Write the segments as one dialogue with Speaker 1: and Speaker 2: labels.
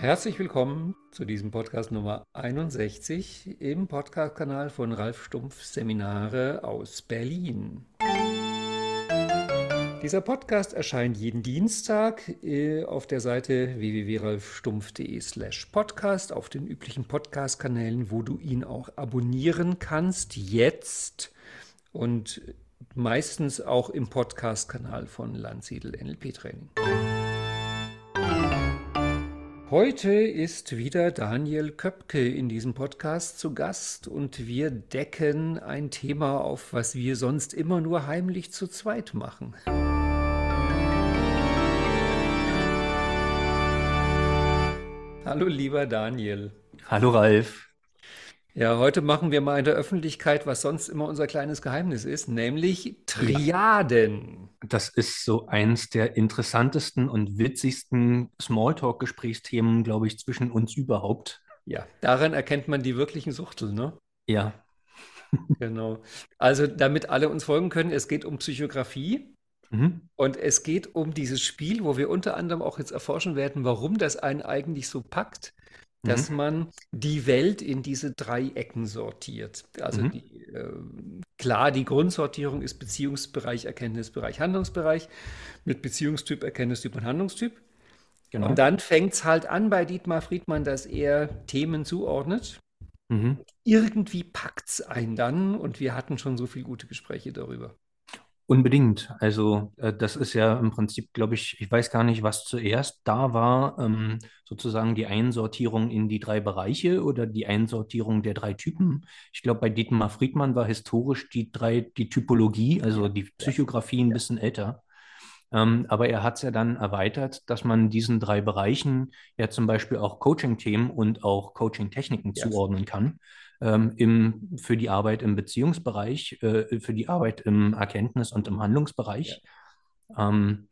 Speaker 1: Herzlich willkommen zu diesem Podcast Nummer 61 im Podcast-Kanal von Ralf Stumpf Seminare aus Berlin. Dieser Podcast erscheint jeden Dienstag äh, auf der Seite www.ralfstumpf.de/slash podcast auf den üblichen Podcast-Kanälen, wo du ihn auch abonnieren kannst, jetzt und meistens auch im Podcast-Kanal von Landsiedel NLP Training. Heute ist wieder Daniel Köpke in diesem Podcast zu Gast und wir decken ein Thema auf, was wir sonst immer nur heimlich zu zweit machen. Hallo lieber Daniel.
Speaker 2: Hallo Ralf.
Speaker 1: Ja, heute machen wir mal in der Öffentlichkeit, was sonst immer unser kleines Geheimnis ist, nämlich Triaden.
Speaker 2: Das ist so eins der interessantesten und witzigsten Smalltalk-Gesprächsthemen, glaube ich, zwischen uns überhaupt.
Speaker 1: Ja, daran erkennt man die wirklichen Suchtel, ne?
Speaker 2: Ja.
Speaker 1: Genau. Also, damit alle uns folgen können, es geht um Psychografie. Mhm. Und es geht um dieses Spiel, wo wir unter anderem auch jetzt erforschen werden, warum das einen eigentlich so packt dass mhm. man die Welt in diese drei Ecken sortiert. Also mhm. die, äh, klar, die Grundsortierung ist Beziehungsbereich, Erkenntnisbereich, Handlungsbereich mit Beziehungstyp, Erkenntnistyp und Handlungstyp. Genau. Und dann fängt es halt an bei Dietmar Friedmann, dass er Themen zuordnet. Mhm. Irgendwie packt es einen dann und wir hatten schon so viele gute Gespräche darüber.
Speaker 2: Unbedingt. Also äh, das ist ja im Prinzip, glaube ich, ich weiß gar nicht, was zuerst da war, ähm, sozusagen die Einsortierung in die drei Bereiche oder die Einsortierung der drei Typen. Ich glaube, bei Dietmar Friedmann war historisch die drei, die Typologie, also die Psychografie ein bisschen älter. Ähm, aber er hat es ja dann erweitert, dass man diesen drei Bereichen ja zum Beispiel auch Coaching-Themen und auch Coaching-Techniken yes. zuordnen kann ähm, im, für die Arbeit im Beziehungsbereich, äh, für die Arbeit im Erkenntnis- und im Handlungsbereich. Ja. Ähm,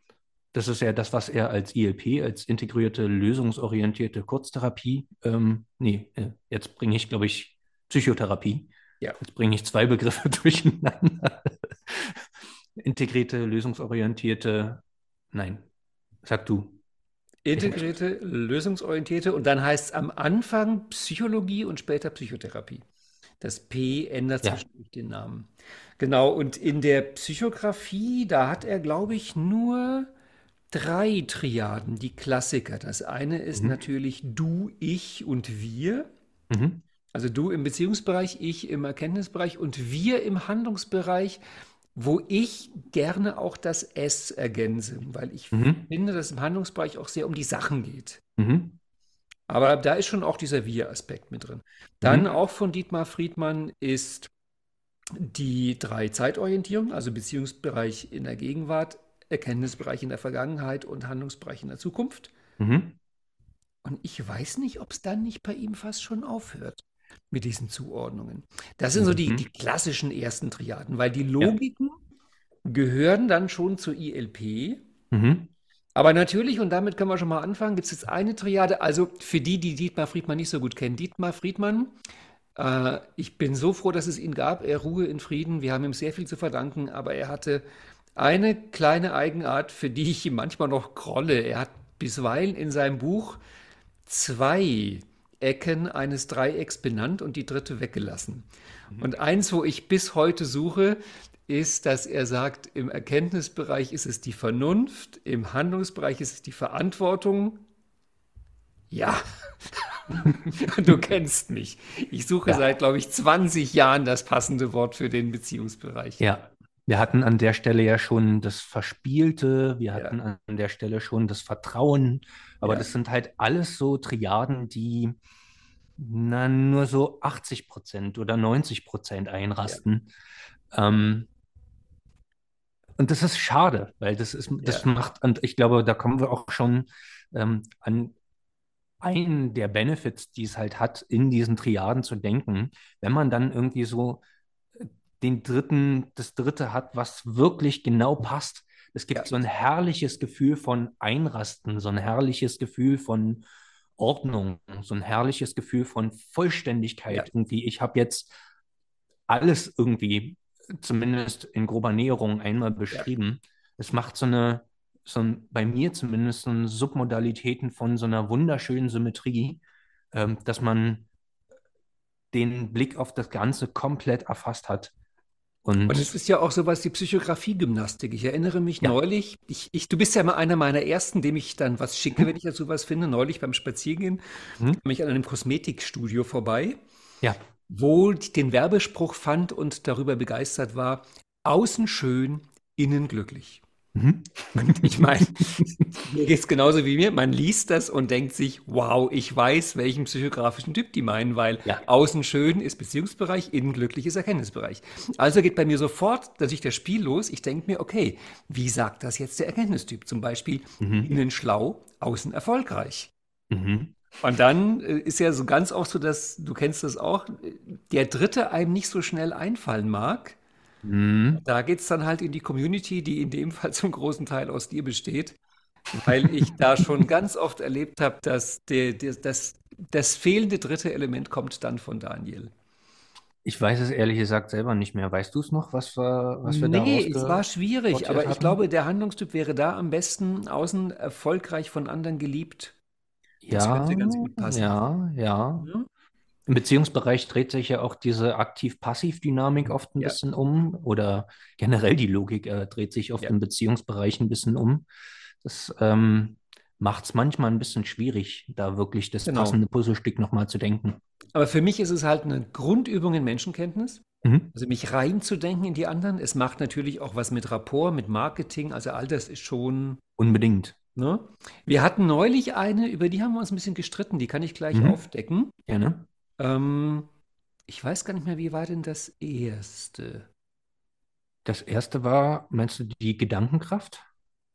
Speaker 2: das ist ja das, was er als ILP, als integrierte, lösungsorientierte Kurztherapie, ähm, nee, äh, jetzt bringe ich, glaube ich, Psychotherapie. Ja. Jetzt bringe ich zwei Begriffe durcheinander. Integrierte, lösungsorientierte, nein, sag du.
Speaker 1: Integrierte, lösungsorientierte und dann heißt es am Anfang Psychologie und später Psychotherapie. Das P ändert ja. zwischendurch den Namen. Genau, und in der Psychografie, da hat er, glaube ich, nur drei Triaden, die Klassiker. Das eine ist mhm. natürlich du, ich und wir. Mhm. Also du im Beziehungsbereich, ich im Erkenntnisbereich und wir im Handlungsbereich wo ich gerne auch das S ergänze, weil ich mhm. finde, dass es im Handlungsbereich auch sehr um die Sachen geht. Mhm. Aber da ist schon auch dieser Wir-Aspekt mit drin. Dann mhm. auch von Dietmar Friedmann ist die drei Zeitorientierung, also Beziehungsbereich in der Gegenwart, Erkenntnisbereich in der Vergangenheit und Handlungsbereich in der Zukunft. Mhm. Und ich weiß nicht, ob es dann nicht bei ihm fast schon aufhört mit diesen Zuordnungen. Das sind so die, mhm. die klassischen ersten Triaden, weil die Logiken. Gehören dann schon zur ILP. Mhm. Aber natürlich, und damit können wir schon mal anfangen, gibt es jetzt eine Triade, also für die, die Dietmar Friedmann nicht so gut kennen. Dietmar Friedmann, äh, ich bin so froh, dass es ihn gab. Er ruhe in Frieden. Wir haben ihm sehr viel zu verdanken, aber er hatte eine kleine Eigenart, für die ich ihm manchmal noch krolle. Er hat bisweilen in seinem Buch zwei Ecken eines Dreiecks benannt und die dritte weggelassen. Mhm. Und eins, wo ich bis heute suche, ist, dass er sagt, im Erkenntnisbereich ist es die Vernunft, im Handlungsbereich ist es die Verantwortung. Ja, du kennst mich. Ich suche ja. seit, glaube ich, 20 Jahren das passende Wort für den Beziehungsbereich.
Speaker 2: Ja, wir hatten an der Stelle ja schon das Verspielte, wir hatten ja. an der Stelle schon das Vertrauen, aber ja. das sind halt alles so Triaden, die na, nur so 80 Prozent oder 90 Prozent einrasten. Ja. Ähm, und das ist schade, weil das ist, das macht, und ich glaube, da kommen wir auch schon ähm, an einen der Benefits, die es halt hat, in diesen Triaden zu denken, wenn man dann irgendwie so den dritten, das dritte hat, was wirklich genau passt. Es gibt ja. so ein herrliches Gefühl von Einrasten, so ein herrliches Gefühl von Ordnung, so ein herrliches Gefühl von Vollständigkeit. Ja. Irgendwie, ich habe jetzt alles irgendwie, zumindest in grober Näherung, einmal beschrieben. Ja. Es macht so eine, so ein, bei mir zumindest so ein Submodalitäten von so einer wunderschönen Symmetrie, ähm, dass man den Blick auf das Ganze komplett erfasst hat.
Speaker 1: Und, und, es ist ja auch sowas wie Psychografie-Gymnastik. Ich erinnere mich ja. neulich, ich, ich, du bist ja mal einer meiner ersten, dem ich dann was schicke, hm. wenn ich dazu was finde. Neulich beim Spaziergehen hm. kam ich an einem Kosmetikstudio vorbei,
Speaker 2: ja.
Speaker 1: Wo ich den Werbespruch fand und darüber begeistert war, außen schön, innen glücklich. Mhm. Und ich meine, mir geht es genauso wie mir. Man liest das und denkt sich, wow, ich weiß, welchen psychografischen Typ die meinen, weil ja. außen schön ist Beziehungsbereich, innen glücklich ist Erkenntnisbereich. Also geht bei mir sofort natürlich das Spiel los. Ich denke mir, okay, wie sagt das jetzt der Erkenntnistyp? Zum Beispiel mhm. innen schlau, außen erfolgreich. Mhm. Und dann äh, ist ja so ganz oft so, dass, du kennst das auch, der Dritte einem nicht so schnell einfallen mag. Mhm. Da geht es dann halt in die Community, die in dem Fall zum großen Teil aus dir besteht, weil ich da schon ganz oft erlebt habe, dass der, der, das, das fehlende dritte Element kommt dann von Daniel.
Speaker 2: Ich weiß es ehrlich gesagt selber nicht mehr. Weißt du es noch, was wir, was wir
Speaker 1: Nee, es war schwierig, aber ich glaube, der Handlungstyp wäre da am besten außen erfolgreich von anderen geliebt.
Speaker 2: Das ja, könnte ganz gut passen. Ja, ja. Mhm. Im Beziehungsbereich dreht sich ja auch diese Aktiv-Passiv-Dynamik oft ein ja. bisschen um oder generell die Logik äh, dreht sich oft ja. im Beziehungsbereich ein bisschen um. Das ähm, macht es manchmal ein bisschen schwierig, da wirklich das genau. passende Puzzlestück nochmal zu denken.
Speaker 1: Aber für mich ist es halt eine Grundübung in Menschenkenntnis. Mhm. Also mich reinzudenken in die anderen. Es macht natürlich auch was mit Rapport, mit Marketing. Also all das ist schon.
Speaker 2: Unbedingt.
Speaker 1: Ne? Wir hatten neulich eine, über die haben wir uns ein bisschen gestritten, die kann ich gleich mhm. aufdecken.
Speaker 2: Gerne.
Speaker 1: Ähm, ich weiß gar nicht mehr, wie war denn das erste?
Speaker 2: Das erste war, meinst du die Gedankenkraft?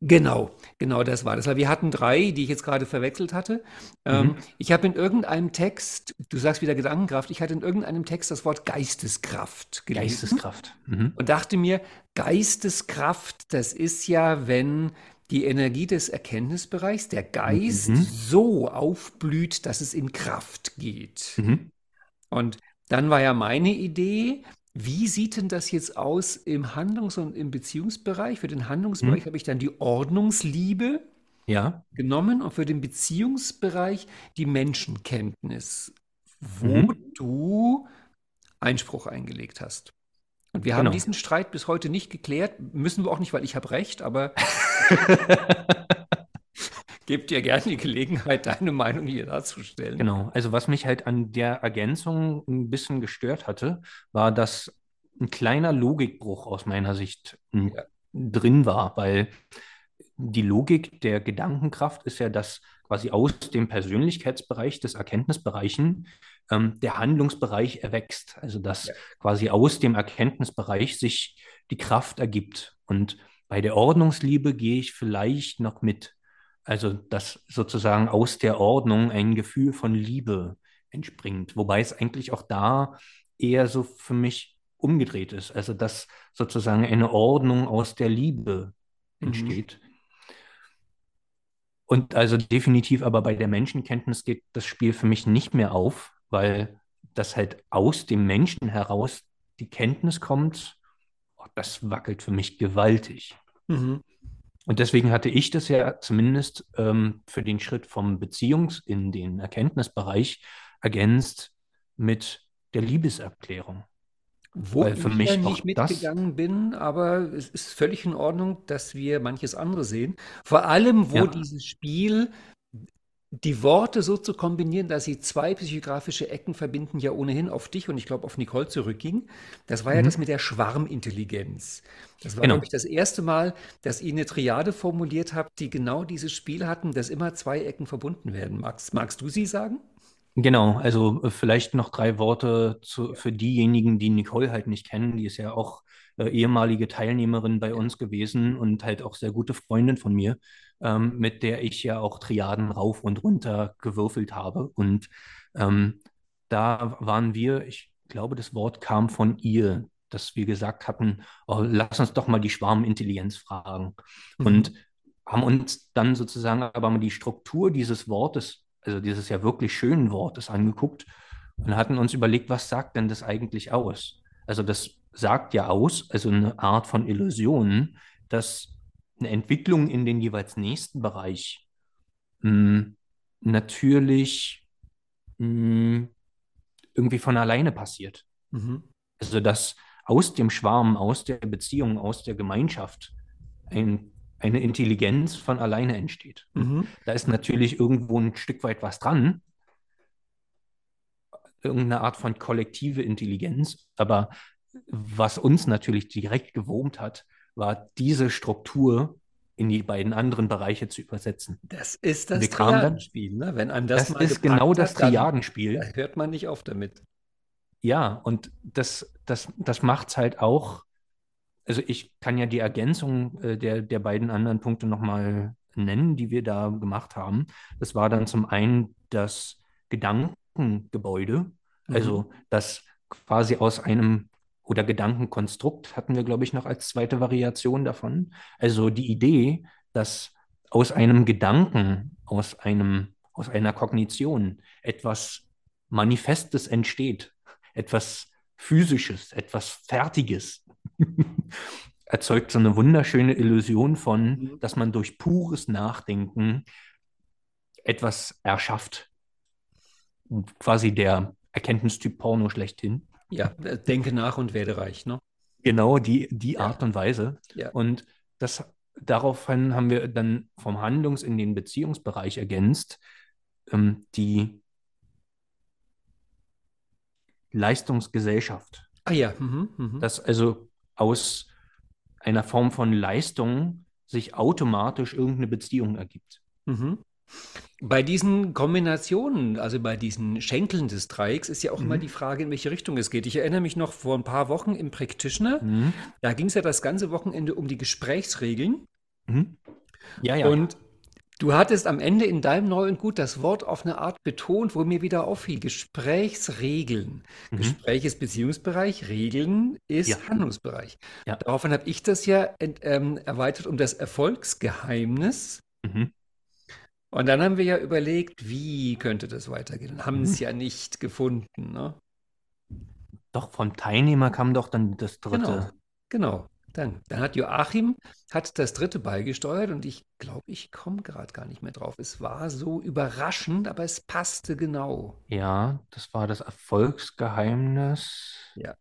Speaker 1: Genau, genau das war das. Wir hatten drei, die ich jetzt gerade verwechselt hatte. Ähm, mhm. ich habe in irgendeinem Text, du sagst wieder Gedankenkraft, ich hatte in irgendeinem Text das Wort Geisteskraft
Speaker 2: gelesen. Geisteskraft. Mhm.
Speaker 1: Und dachte mir, Geisteskraft, das ist ja, wenn die Energie des Erkenntnisbereichs, der Geist, mhm. so aufblüht, dass es in Kraft geht. Mhm. Und dann war ja meine Idee, wie sieht denn das jetzt aus im Handlungs- und im Beziehungsbereich? Für den Handlungsbereich mhm. habe ich dann die Ordnungsliebe
Speaker 2: ja.
Speaker 1: genommen und für den Beziehungsbereich die Menschenkenntnis, wo mhm. du Einspruch eingelegt hast. Und wir haben genau. diesen Streit bis heute nicht geklärt. Müssen wir auch nicht, weil ich habe recht, aber gebe dir gerne die Gelegenheit, deine Meinung hier darzustellen.
Speaker 2: Genau. Also was mich halt an der Ergänzung ein bisschen gestört hatte, war, dass ein kleiner Logikbruch aus meiner Sicht hm, ja. drin war, weil die Logik der Gedankenkraft ist ja, dass quasi aus dem Persönlichkeitsbereich des Erkenntnisbereichen ähm, der Handlungsbereich erwächst. Also dass ja. quasi aus dem Erkenntnisbereich sich die Kraft ergibt. Und bei der Ordnungsliebe gehe ich vielleicht noch mit. Also dass sozusagen aus der Ordnung ein Gefühl von Liebe entspringt. Wobei es eigentlich auch da eher so für mich umgedreht ist. Also dass sozusagen eine Ordnung aus der Liebe mhm. entsteht. Mhm. Und also definitiv aber bei der Menschenkenntnis geht das Spiel für mich nicht mehr auf, weil das halt aus dem Menschen heraus die Kenntnis kommt, oh, das wackelt für mich gewaltig. Mhm. Und deswegen hatte ich das ja zumindest ähm, für den Schritt vom Beziehungs- in den Erkenntnisbereich ergänzt mit der Liebeserklärung.
Speaker 1: Wo Weil für ich mich ja nicht mitgegangen bin, aber es ist völlig in Ordnung, dass wir manches andere sehen. Vor allem, wo ja. dieses Spiel die Worte so zu kombinieren, dass sie zwei psychografische Ecken verbinden, ja ohnehin auf dich und ich glaube auf Nicole zurückging. Das war mhm. ja das mit der Schwarmintelligenz. Das war, genau. glaube ich, das erste Mal, dass ihr eine Triade formuliert habt, die genau dieses Spiel hatten, dass immer zwei Ecken verbunden werden. Magst, magst du sie sagen?
Speaker 2: Genau, also äh, vielleicht noch drei Worte zu, für diejenigen, die Nicole halt nicht kennen. Die ist ja auch äh, ehemalige Teilnehmerin bei uns gewesen und halt auch sehr gute Freundin von mir ähm, mit der ich ja auch Triaden rauf und runter gewürfelt habe. Und ähm, da waren wir, ich glaube, das Wort kam von ihr, dass wir gesagt hatten, oh, lass uns doch mal die Schwarmintelligenz fragen. Mhm. Und haben uns dann sozusagen aber mal die Struktur dieses Wortes, also dieses ja wirklich schönen Wortes angeguckt und hatten uns überlegt, was sagt denn das eigentlich aus? Also das sagt ja aus, also eine Art von Illusion, dass eine Entwicklung in den jeweils nächsten Bereich mh, hm, natürlich mh, hm, irgendwie von alleine passiert. Mhm. Also dass aus dem Schwarm, aus der Beziehung, aus der Gemeinschaft ein, eine Intelligenz von alleine entsteht. Mhm. Da ist natürlich irgendwo ein Stück weit was dran, irgendeine Art von kollektive Intelligenz, aber was uns natürlich direkt gewurmt hat, war diese Struktur in die beiden anderen Bereiche zu übersetzen.
Speaker 1: Das ist das Triadenspiel, ne?
Speaker 2: Wenn einem das, das ist genau das Triadenspiel.
Speaker 1: Da hört man nicht auf damit.
Speaker 2: Ja, und das, das, das macht es halt auch. Also ich kann ja die Ergänzung äh, der, der beiden anderen Punkte nochmal nennen, die wir da gemacht haben. Das war dann zum einen das Gedankengebäude, also mhm. das quasi aus einem oder Gedankenkonstrukt hatten wir, glaube ich, noch als zweite Variation davon. Also die Idee, dass aus einem Gedanken, aus einem, aus einer Kognition etwas Manifestes entsteht, etwas Physisches, etwas Fertiges, erzeugt so eine wunderschöne Illusion von, mhm. dass man durch pures Nachdenken etwas erschafft. Quasi der Erkenntnistyp Porno schlechthin.
Speaker 1: Ja, denke nach und werde reich, ne?
Speaker 2: Genau, die, die Art und Weise. Ja. Und das, daraufhin haben wir dann vom Handlungs- in den Beziehungsbereich ergänzt, ähm, die Leistungsgesellschaft.
Speaker 1: Ah ja. Mhm,
Speaker 2: mh. Dass also aus einer Form von Leistung sich automatisch irgendeine Beziehung ergibt. Mhm.
Speaker 1: Bei diesen Kombinationen, also bei diesen Schenkeln des Dreiecks, ist ja auch mhm. immer die Frage, in welche Richtung es geht. Ich erinnere mich noch vor ein paar Wochen im Practitioner, mhm. da ging es ja das ganze Wochenende um die Gesprächsregeln. Mhm. Ja, ja. Und du hattest am Ende in deinem Neu und Gut das Wort auf eine Art betont, wo mir wieder auffiel. Gesprächsregeln. Mhm. Gespräch ist Beziehungsbereich, Regeln ist ja. Handlungsbereich. Ja. Daraufhin habe ich das ja ähm, erweitert um das Erfolgsgeheimnis. Mhm. Und dann haben wir ja überlegt, wie könnte das weitergehen? Und haben mhm. es ja nicht gefunden. Ne?
Speaker 2: Doch, vom Teilnehmer kam doch dann das dritte.
Speaker 1: Genau, genau. Dann, dann hat Joachim hat das dritte beigesteuert und ich glaube, ich komme gerade gar nicht mehr drauf. Es war so überraschend, aber es passte genau.
Speaker 2: Ja, das war das Erfolgsgeheimnis.
Speaker 1: Ja.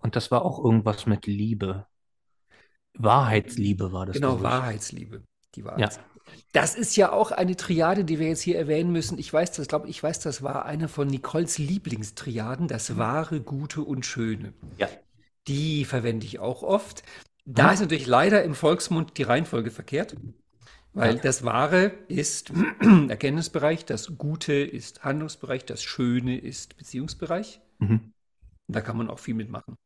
Speaker 2: Und das war auch irgendwas mit Liebe. Wahrheitsliebe war das.
Speaker 1: Genau, Wahrheitsliebe. Die Wahrheitsliebe. Ja. Das ist ja auch eine Triade, die wir jetzt hier erwähnen müssen. Ich weiß das, glaube ich, weiß, das war eine von Nicoles Lieblingstriaden, das mhm. wahre, gute und schöne.
Speaker 2: Ja.
Speaker 1: Die verwende ich auch oft. Da ja. ist natürlich leider im Volksmund die Reihenfolge verkehrt, weil ja. das Wahre ist Erkenntnisbereich, das Gute ist Handlungsbereich, das Schöne ist Beziehungsbereich. Mhm. Da kann man auch viel mitmachen.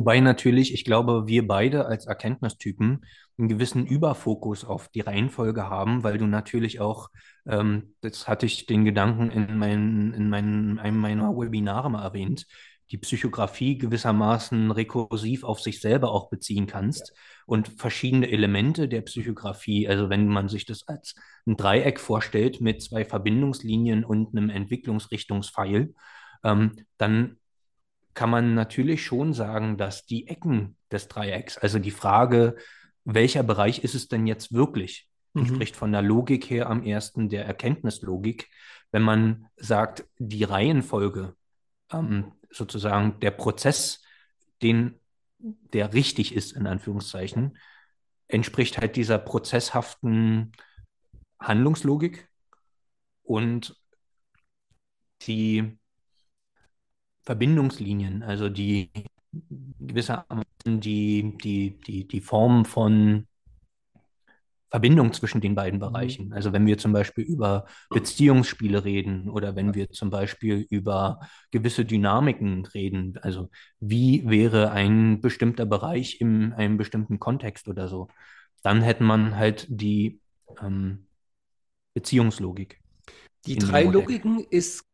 Speaker 2: Wobei natürlich, ich glaube, wir beide als Erkenntnistypen einen gewissen Überfokus auf die Reihenfolge haben, weil du natürlich auch, ähm, das hatte ich den Gedanken in, mein, in mein, einem meiner Webinare mal erwähnt, die Psychografie gewissermaßen rekursiv auf sich selber auch beziehen kannst und verschiedene Elemente der Psychografie, also wenn man sich das als ein Dreieck vorstellt mit zwei Verbindungslinien und einem Entwicklungsrichtungspfeil, ähm, dann kann man natürlich schon sagen, dass die Ecken des Dreiecks, also die Frage, welcher Bereich ist es denn jetzt wirklich, mhm. spricht von der Logik her am ersten der Erkenntnislogik. Wenn man sagt, die Reihenfolge, ähm, sozusagen der Prozess, den, der richtig ist, in Anführungszeichen, entspricht halt dieser prozesshaften Handlungslogik und die Verbindungslinien, also die gewissermaßen die, die, die, die Form von Verbindung zwischen den beiden mhm. Bereichen. Also wenn wir zum Beispiel über Beziehungsspiele reden oder wenn wir zum Beispiel über gewisse Dynamiken reden, also wie wäre ein bestimmter Bereich in einem bestimmten Kontext oder so, dann hätte man halt die ähm, Beziehungslogik.
Speaker 1: Die drei Logiken ist,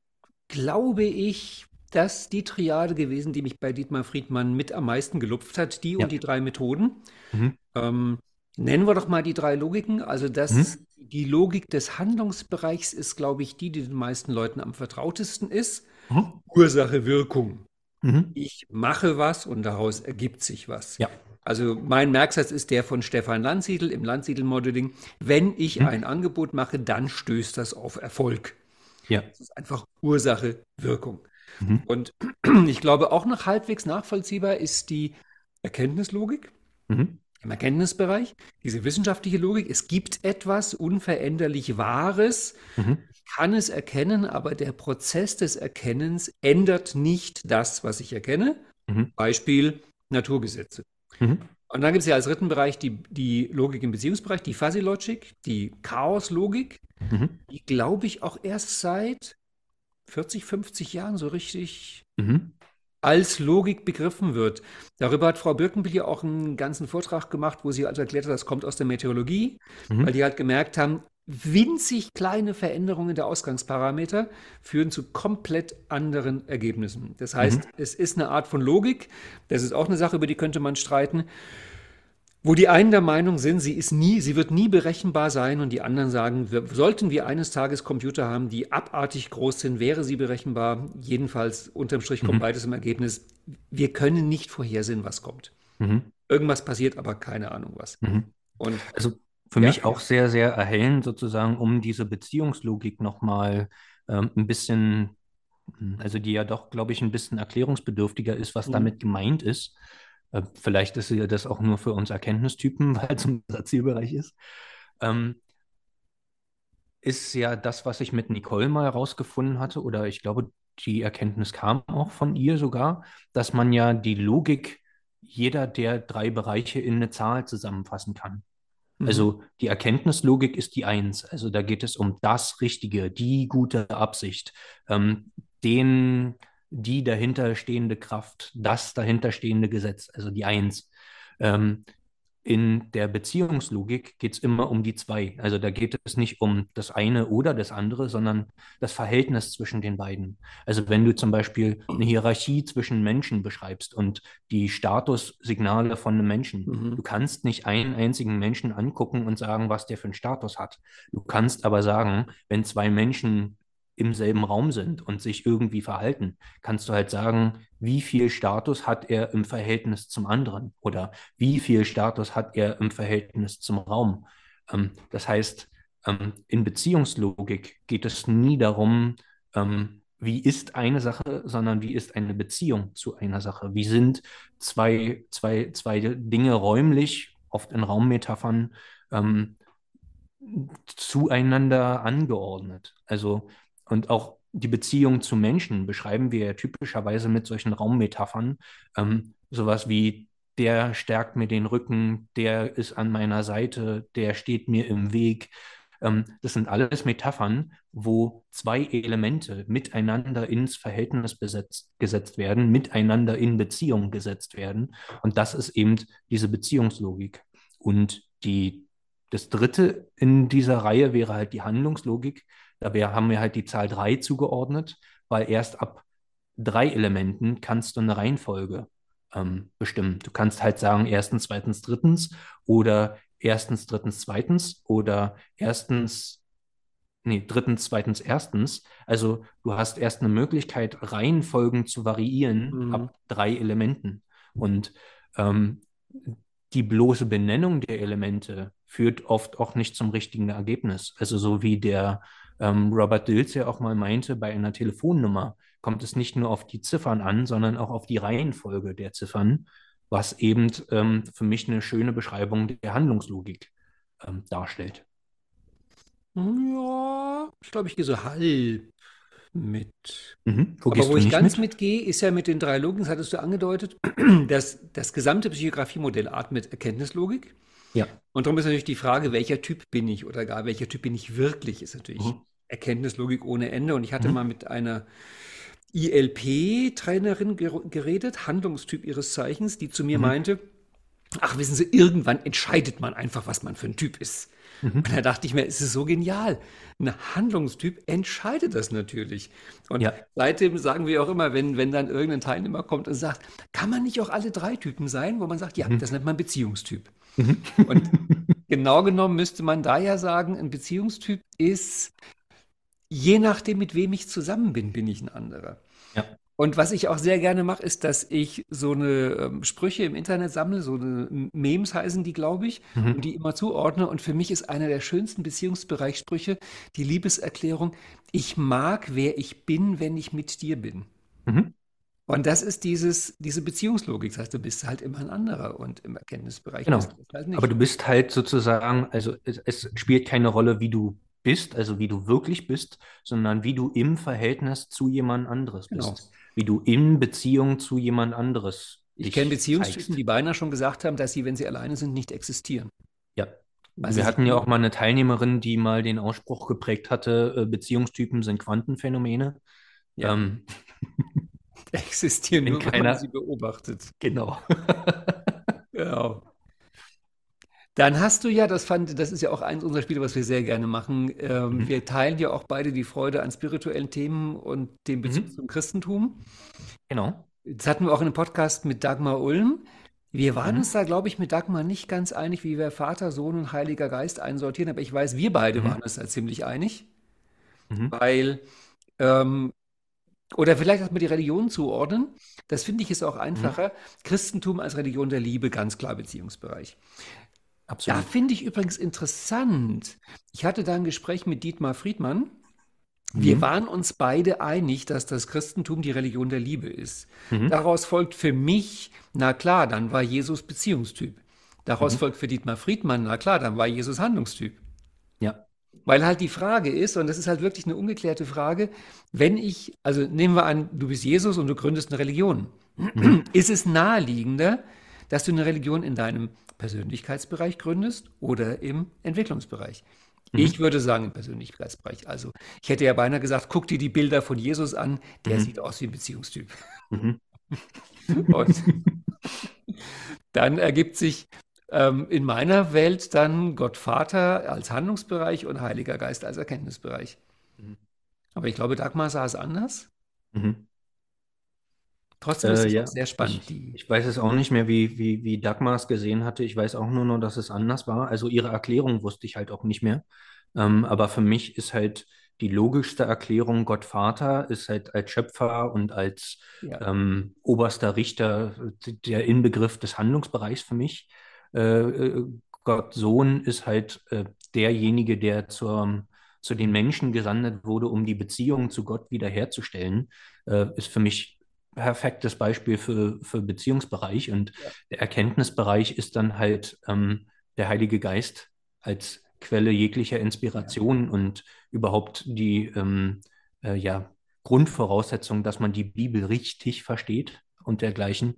Speaker 1: glaube ich, das die Triade gewesen, die mich bei Dietmar Friedmann mit am meisten gelupft hat, die ja. und die drei Methoden. Mhm. Ähm, nennen wir doch mal die drei Logiken. Also das, mhm. die Logik des Handlungsbereichs ist, glaube ich, die, die den meisten Leuten am vertrautesten ist. Mhm. Ursache, Wirkung. Mhm. Ich mache was und daraus ergibt sich was.
Speaker 2: Ja.
Speaker 1: Also mein Merksatz ist der von Stefan Landsiedel im Landsiedel-Modeling. Wenn ich hm. ein Angebot mache, dann stößt das auf Erfolg. Ja. Das ist einfach Ursache, Wirkung. Mhm. Und ich glaube, auch noch halbwegs nachvollziehbar ist die Erkenntnislogik. Mhm. Im Erkenntnisbereich, diese wissenschaftliche Logik, es gibt etwas unveränderlich Wahres, mhm. ich kann es erkennen, aber der Prozess des Erkennens ändert nicht das, was ich erkenne. Mhm. Beispiel Naturgesetze. Mhm. Und dann gibt es ja als dritten Bereich die, die Logik im Beziehungsbereich, die Fuzzy Logic, die Chaos-Logik, mhm. die, glaube ich, auch erst seit 40, 50 Jahren so richtig mhm. als Logik begriffen wird. Darüber hat Frau Birkenbill ja auch einen ganzen Vortrag gemacht, wo sie also erklärt hat, das kommt aus der Meteorologie, mhm. weil die halt gemerkt haben, winzig kleine Veränderungen der Ausgangsparameter führen zu komplett anderen Ergebnissen. Das heißt, mhm. es ist eine Art von Logik, das ist auch eine Sache, über die könnte man streiten, wo die einen der Meinung sind, sie ist nie, sie wird nie berechenbar sein und die anderen sagen, wir, sollten wir eines Tages Computer haben, die abartig groß sind, wäre sie berechenbar. Jedenfalls unterm Strich kommt mhm. beides im Ergebnis. Wir können nicht vorhersehen, was kommt. Mhm. Irgendwas passiert, aber keine Ahnung was.
Speaker 2: Mhm. Und also für ja. mich auch sehr, sehr erhellend sozusagen, um diese Beziehungslogik nochmal ähm, ein bisschen, also die ja doch, glaube ich, ein bisschen erklärungsbedürftiger ist, was mhm. damit gemeint ist. Äh, vielleicht ist ja das auch nur für uns Erkenntnistypen, weil es unser Zielbereich ist. Ähm, ist ja das, was ich mit Nicole mal herausgefunden hatte, oder ich glaube, die Erkenntnis kam auch von ihr sogar, dass man ja die Logik jeder der drei Bereiche in eine Zahl zusammenfassen kann. Mhm. Also die Erkenntnislogik ist die Eins. Also da geht es um das Richtige, die gute Absicht, ähm, den, die dahinterstehende Kraft, das dahinterstehende Gesetz, also die Eins. Ähm, in der Beziehungslogik geht es immer um die zwei. Also da geht es nicht um das eine oder das andere, sondern das Verhältnis zwischen den beiden. Also wenn du zum Beispiel eine Hierarchie zwischen Menschen beschreibst und die Statussignale von einem Menschen, mhm. du kannst nicht einen einzigen Menschen angucken und sagen, was der für einen Status hat. Du kannst aber sagen, wenn zwei Menschen im selben Raum sind und sich irgendwie verhalten, kannst du halt sagen, wie viel Status hat er im Verhältnis zum anderen oder wie viel Status hat er im Verhältnis zum Raum. Ähm, das heißt, ähm, in Beziehungslogik geht es nie darum, ähm, wie ist eine Sache, sondern wie ist eine Beziehung zu einer Sache. Wie sind zwei, zwei, zwei Dinge räumlich, oft in Raummetaphern, ähm, zueinander angeordnet. Also und auch die Beziehung zu Menschen beschreiben wir ja typischerweise mit solchen Raummetaphern. Ähm, sowas wie, der stärkt mir den Rücken, der ist an meiner Seite, der steht mir im Weg. Ähm, das sind alles Metaphern, wo zwei Elemente miteinander ins Verhältnis besetzt, gesetzt werden, miteinander in Beziehung gesetzt werden. Und das ist eben diese Beziehungslogik. Und die, das dritte in dieser Reihe wäre halt die Handlungslogik. Da haben wir halt die Zahl 3 zugeordnet, weil erst ab drei Elementen kannst du eine Reihenfolge ähm, bestimmen. Du kannst halt sagen, erstens, zweitens, drittens oder erstens, drittens, zweitens oder erstens, nee, drittens, zweitens, erstens. Also du hast erst eine Möglichkeit, Reihenfolgen zu variieren mhm. ab drei Elementen. Und ähm, die bloße Benennung der Elemente führt oft auch nicht zum richtigen Ergebnis. Also so wie der ähm, Robert Dills ja auch mal meinte, bei einer Telefonnummer kommt es nicht nur auf die Ziffern an, sondern auch auf die Reihenfolge der Ziffern, was eben ähm, für mich eine schöne Beschreibung der Handlungslogik ähm, darstellt.
Speaker 1: Ja, ich glaube, ich gehe so halb mit. Mhm. Wo Aber wo ich ganz mit? mitgehe, ist ja mit den drei Logiken, das hattest du angedeutet, dass das gesamte Psychografiemodell atmet Erkenntnislogik. Ja. Und darum ist natürlich die Frage, welcher Typ bin ich oder gar welcher Typ bin ich wirklich, ist natürlich mhm. Erkenntnislogik ohne Ende. Und ich hatte mhm. mal mit einer ILP-Trainerin geredet, Handlungstyp ihres Zeichens, die zu mir mhm. meinte, ach, wissen Sie, irgendwann entscheidet man einfach, was man für ein Typ ist. Mhm. Und da dachte ich mir, es ist so genial. Ein Handlungstyp entscheidet das natürlich. Und ja. seitdem sagen wir auch immer, wenn, wenn dann irgendein Teilnehmer kommt und sagt, kann man nicht auch alle drei Typen sein, wo man sagt, ja, mhm. das nennt man Beziehungstyp. Mhm. Und genau genommen müsste man da ja sagen, ein Beziehungstyp ist, je nachdem, mit wem ich zusammen bin, bin ich ein anderer. Ja. Und was ich auch sehr gerne mache, ist, dass ich so eine ähm, Sprüche im Internet sammle, so eine Memes heißen die, glaube ich,
Speaker 2: Mhm.
Speaker 1: und die immer zuordne. Und für mich ist einer der schönsten Beziehungsbereichssprüche die Liebeserklärung, ich mag, wer ich bin, wenn ich mit dir bin.
Speaker 2: Mhm.
Speaker 1: Und das ist dieses, diese Beziehungslogik. Das heißt, du bist halt immer ein anderer und im Erkenntnisbereich
Speaker 2: Genau.
Speaker 1: du halt.
Speaker 2: Aber du bist halt sozusagen, also es, es spielt keine Rolle, wie du bist, also wie du wirklich bist, sondern wie du im Verhältnis zu jemand anderes
Speaker 1: Genau.
Speaker 2: bist. Wie du in Beziehung zu jemand anderes
Speaker 1: Ich kenne Beziehungstypen,
Speaker 2: zeigst.
Speaker 1: die beinahe schon gesagt haben, dass sie, wenn sie alleine sind, nicht existieren.
Speaker 2: Ja.
Speaker 1: Weil sie
Speaker 2: Wir hatten ja auch mal eine Teilnehmerin, die mal den Ausspruch geprägt hatte, äh, Beziehungstypen sind Quantenphänomene.
Speaker 1: Ja.
Speaker 2: Ähm,
Speaker 1: existieren
Speaker 2: Wenn
Speaker 1: nur, wenn
Speaker 2: keiner-
Speaker 1: man sie beobachtet.
Speaker 2: genau.
Speaker 1: Genau. Dann hast du ja, das fand, das ist ja auch eins unserer Spiele, was wir sehr gerne machen. Ähm,
Speaker 2: Mhm.
Speaker 1: Wir teilen ja auch beide die Freude an spirituellen Themen und dem Bezug
Speaker 2: Mhm.
Speaker 1: zum Christentum.
Speaker 2: Genau.
Speaker 1: Das hatten wir auch in einem Podcast mit Dagmar Ulm. Wir waren
Speaker 2: Mhm.
Speaker 1: uns da, glaube ich, mit Dagmar nicht ganz einig, wie wir Vater, Sohn und Heiliger Geist einsortieren, aber ich weiß, wir beide
Speaker 2: Mhm.
Speaker 1: waren uns da ziemlich einig,
Speaker 2: Mhm.
Speaker 1: weil, ähm, oder vielleicht erstmal die Religion zuordnen. Das finde ich ist auch einfacher. Christentum als Religion der Liebe, ganz klar Beziehungsbereich. Da
Speaker 2: Absolut.
Speaker 1: finde ich übrigens interessant. Ich hatte da ein Gespräch mit Dietmar Friedmann. Wir
Speaker 2: Mhm.
Speaker 1: waren uns beide einig, dass das Christentum die Religion der Liebe ist.
Speaker 2: Mhm.
Speaker 1: Daraus folgt für mich, na klar, dann war Jesus Beziehungstyp. Daraus
Speaker 2: Mhm.
Speaker 1: folgt für Dietmar Friedmann, na klar, dann war Jesus Handlungstyp.
Speaker 2: Ja.
Speaker 1: Weil halt die Frage ist, und das ist halt wirklich eine ungeklärte Frage, wenn ich, also nehmen wir an, du bist Jesus und du gründest eine Religion,
Speaker 2: Mhm.
Speaker 1: ist es naheliegender, dass du eine Religion in deinem Persönlichkeitsbereich gründest oder im Entwicklungsbereich?
Speaker 2: Mhm.
Speaker 1: Ich würde sagen im Persönlichkeitsbereich. Also ich hätte ja beinahe gesagt, guck dir die Bilder von Jesus an, der
Speaker 2: Mhm.
Speaker 1: sieht aus wie ein Beziehungstyp.
Speaker 2: Mhm.
Speaker 1: Und dann ergibt sich ähm, in meiner Welt dann Gott Vater als Handlungsbereich und Heiliger Geist als Erkenntnisbereich.
Speaker 2: Mhm.
Speaker 1: Aber ich glaube, Dagmar sah es anders.
Speaker 2: Mhm.
Speaker 1: Trotzdem ist
Speaker 2: Äh,
Speaker 1: es
Speaker 2: ja,
Speaker 1: auch sehr spannend.
Speaker 2: Ich, ich weiß es auch nicht mehr, wie, wie, wie Dagmar es gesehen hatte. Ich weiß auch nur noch, dass es anders war. Also ihre Erklärung wusste ich halt auch nicht mehr. Ähm, aber für mich ist halt die logischste Erklärung, Gott Vater ist halt als Schöpfer und als
Speaker 1: ja,
Speaker 2: ähm, oberster Richter äh, der Inbegriff des Handlungsbereichs für mich. Äh, äh, Gott Sohn ist halt äh, derjenige, der zur, zu den Menschen gesandt wurde, um die Beziehung zu Gott wiederherzustellen. Äh, ist für mich perfektes Beispiel für, für Beziehungsbereich. Und
Speaker 1: Ja.
Speaker 2: der Erkenntnisbereich ist dann halt ähm, der Heilige Geist als Quelle jeglicher Inspiration und überhaupt die ähm, äh, ja, Grundvoraussetzung, dass man die Bibel richtig versteht und dergleichen,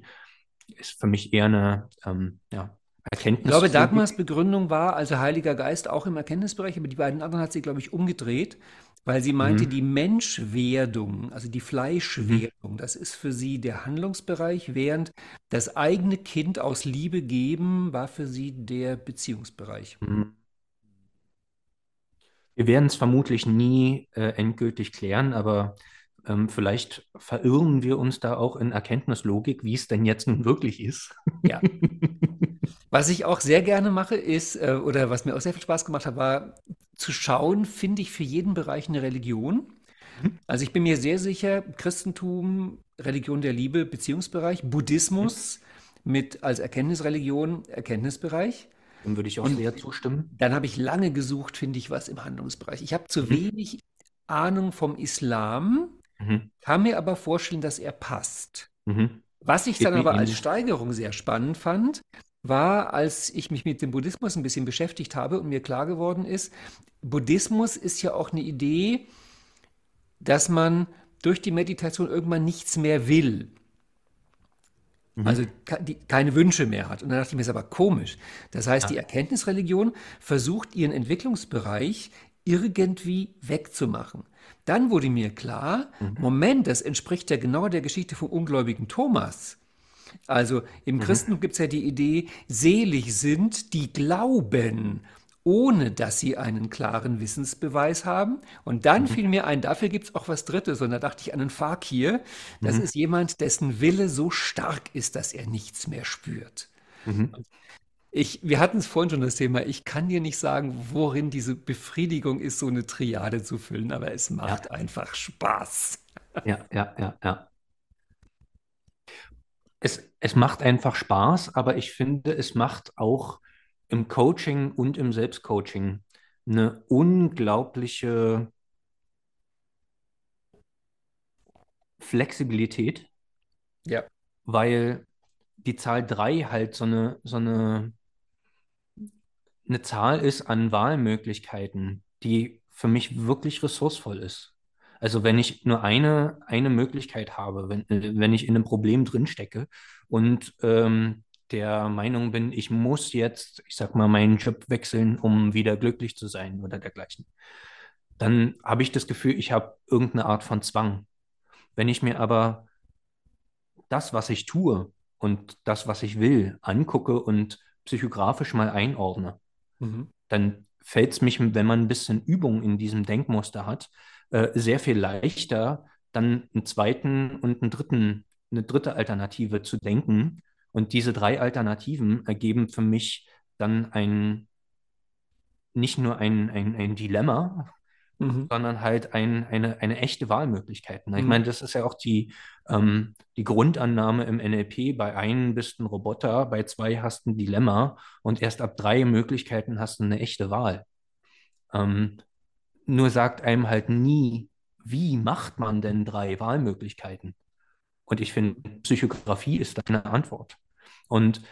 Speaker 2: ist für mich eher eine ähm, ja,
Speaker 1: ich
Speaker 2: Erkenntnis.
Speaker 1: glaube, Dagmars Begründung war also Heiliger Geist auch im Erkenntnisbereich, aber die beiden anderen hat sie, glaube ich, umgedreht, weil sie meinte,
Speaker 2: Mhm.
Speaker 1: die Menschwerdung, also die Fleischwerdung, das ist für sie der Handlungsbereich, während das eigene Kind aus Liebe geben war für sie der Beziehungsbereich.
Speaker 2: Mhm. Wir werden es vermutlich nie äh, endgültig klären, aber ähm, vielleicht verirren wir uns da auch in Erkenntnislogik, wie es denn jetzt nun wirklich ist.
Speaker 1: Ja. Was ich auch sehr gerne mache, ist, äh, oder was mir auch sehr viel Spaß gemacht hat, war zu schauen, finde ich für jeden Bereich eine Religion.
Speaker 2: Mhm.
Speaker 1: Also ich bin mir sehr sicher, Christentum, Religion der Liebe, Beziehungsbereich, Buddhismus mit als Erkenntnisreligion, Erkenntnisbereich.
Speaker 2: Dem würde ich auch sehr zustimmen.
Speaker 1: Dann habe ich lange gesucht, finde ich, was im Handlungsbereich. Ich habe zu
Speaker 2: Mhm.
Speaker 1: wenig Ahnung vom Islam,
Speaker 2: Mhm.
Speaker 1: kann mir aber vorstellen, dass er passt.
Speaker 2: Mhm.
Speaker 1: Was ich
Speaker 2: Geht
Speaker 1: dann aber als. Steigerung sehr spannend fand, war, als ich mich mit dem Buddhismus ein bisschen beschäftigt habe und mir klar geworden ist, Buddhismus ist ja auch eine Idee, dass man durch die Meditation irgendwann nichts mehr will.
Speaker 2: Mhm.
Speaker 1: Also die, keine Wünsche mehr hat. Und dann dachte ich mir, ist aber komisch. Das heißt,
Speaker 2: Ja.
Speaker 1: die Erkenntnisreligion versucht ihren Entwicklungsbereich irgendwie wegzumachen. Dann wurde mir klar,
Speaker 2: Mhm.
Speaker 1: Moment, das entspricht ja genau der Geschichte vom ungläubigen Thomas. Also im
Speaker 2: Mhm.
Speaker 1: Christentum gibt es ja die Idee, selig sind, die glauben, ohne dass sie einen klaren Wissensbeweis haben. Und dann
Speaker 2: Mhm.
Speaker 1: fiel mir ein, dafür gibt es auch was Drittes. Und da dachte ich an einen Fakir. Das
Speaker 2: Mhm.
Speaker 1: ist jemand, dessen Wille so stark ist, dass er nichts mehr spürt.
Speaker 2: Mhm.
Speaker 1: Ich, wir hatten es vorhin schon das Thema, ich kann dir nicht sagen, worin diese Befriedigung ist, so eine Triade zu füllen, aber es macht einfach Spaß.
Speaker 2: Ja, ja, ja, ja. Es, es macht einfach Spaß, aber ich finde, es macht auch im Coaching und im Selbstcoaching eine unglaubliche Flexibilität.
Speaker 1: Ja.
Speaker 2: Weil die Zahl 3 halt so eine, so eine, eine Zahl ist an Wahlmöglichkeiten, die für mich wirklich ressourcevoll ist. Also wenn ich nur eine, eine Möglichkeit habe, wenn, wenn ich in einem Problem drinstecke und ähm, der Meinung bin, ich muss jetzt, ich sag mal, meinen Job wechseln, um wieder glücklich zu sein oder dergleichen, dann habe ich das Gefühl, ich habe irgendeine Art von Zwang. Wenn ich mir aber das, was ich tue und das, was ich will, angucke und psychografisch mal einordne, mhm. dann fällt es mich, wenn man ein bisschen Übung in diesem Denkmuster hat, äh, sehr viel leichter, dann einen zweiten und einen dritten, eine dritte Alternative zu denken. Und diese drei Alternativen ergeben für mich dann ein, nicht nur ein, ein, ein Dilemma, mhm. sondern halt ein, eine, eine echte Wahlmöglichkeit. Ich mhm. meine, das ist ja auch die, ähm, die Grundannahme im NLP. Bei einem bist du ein Roboter, bei zwei hast du ein Dilemma und erst ab drei Möglichkeiten hast du eine echte Wahl. Ähm, nur sagt einem halt nie, wie macht man denn drei Wahlmöglichkeiten? Und ich finde, Psychografie ist da eine Antwort. Und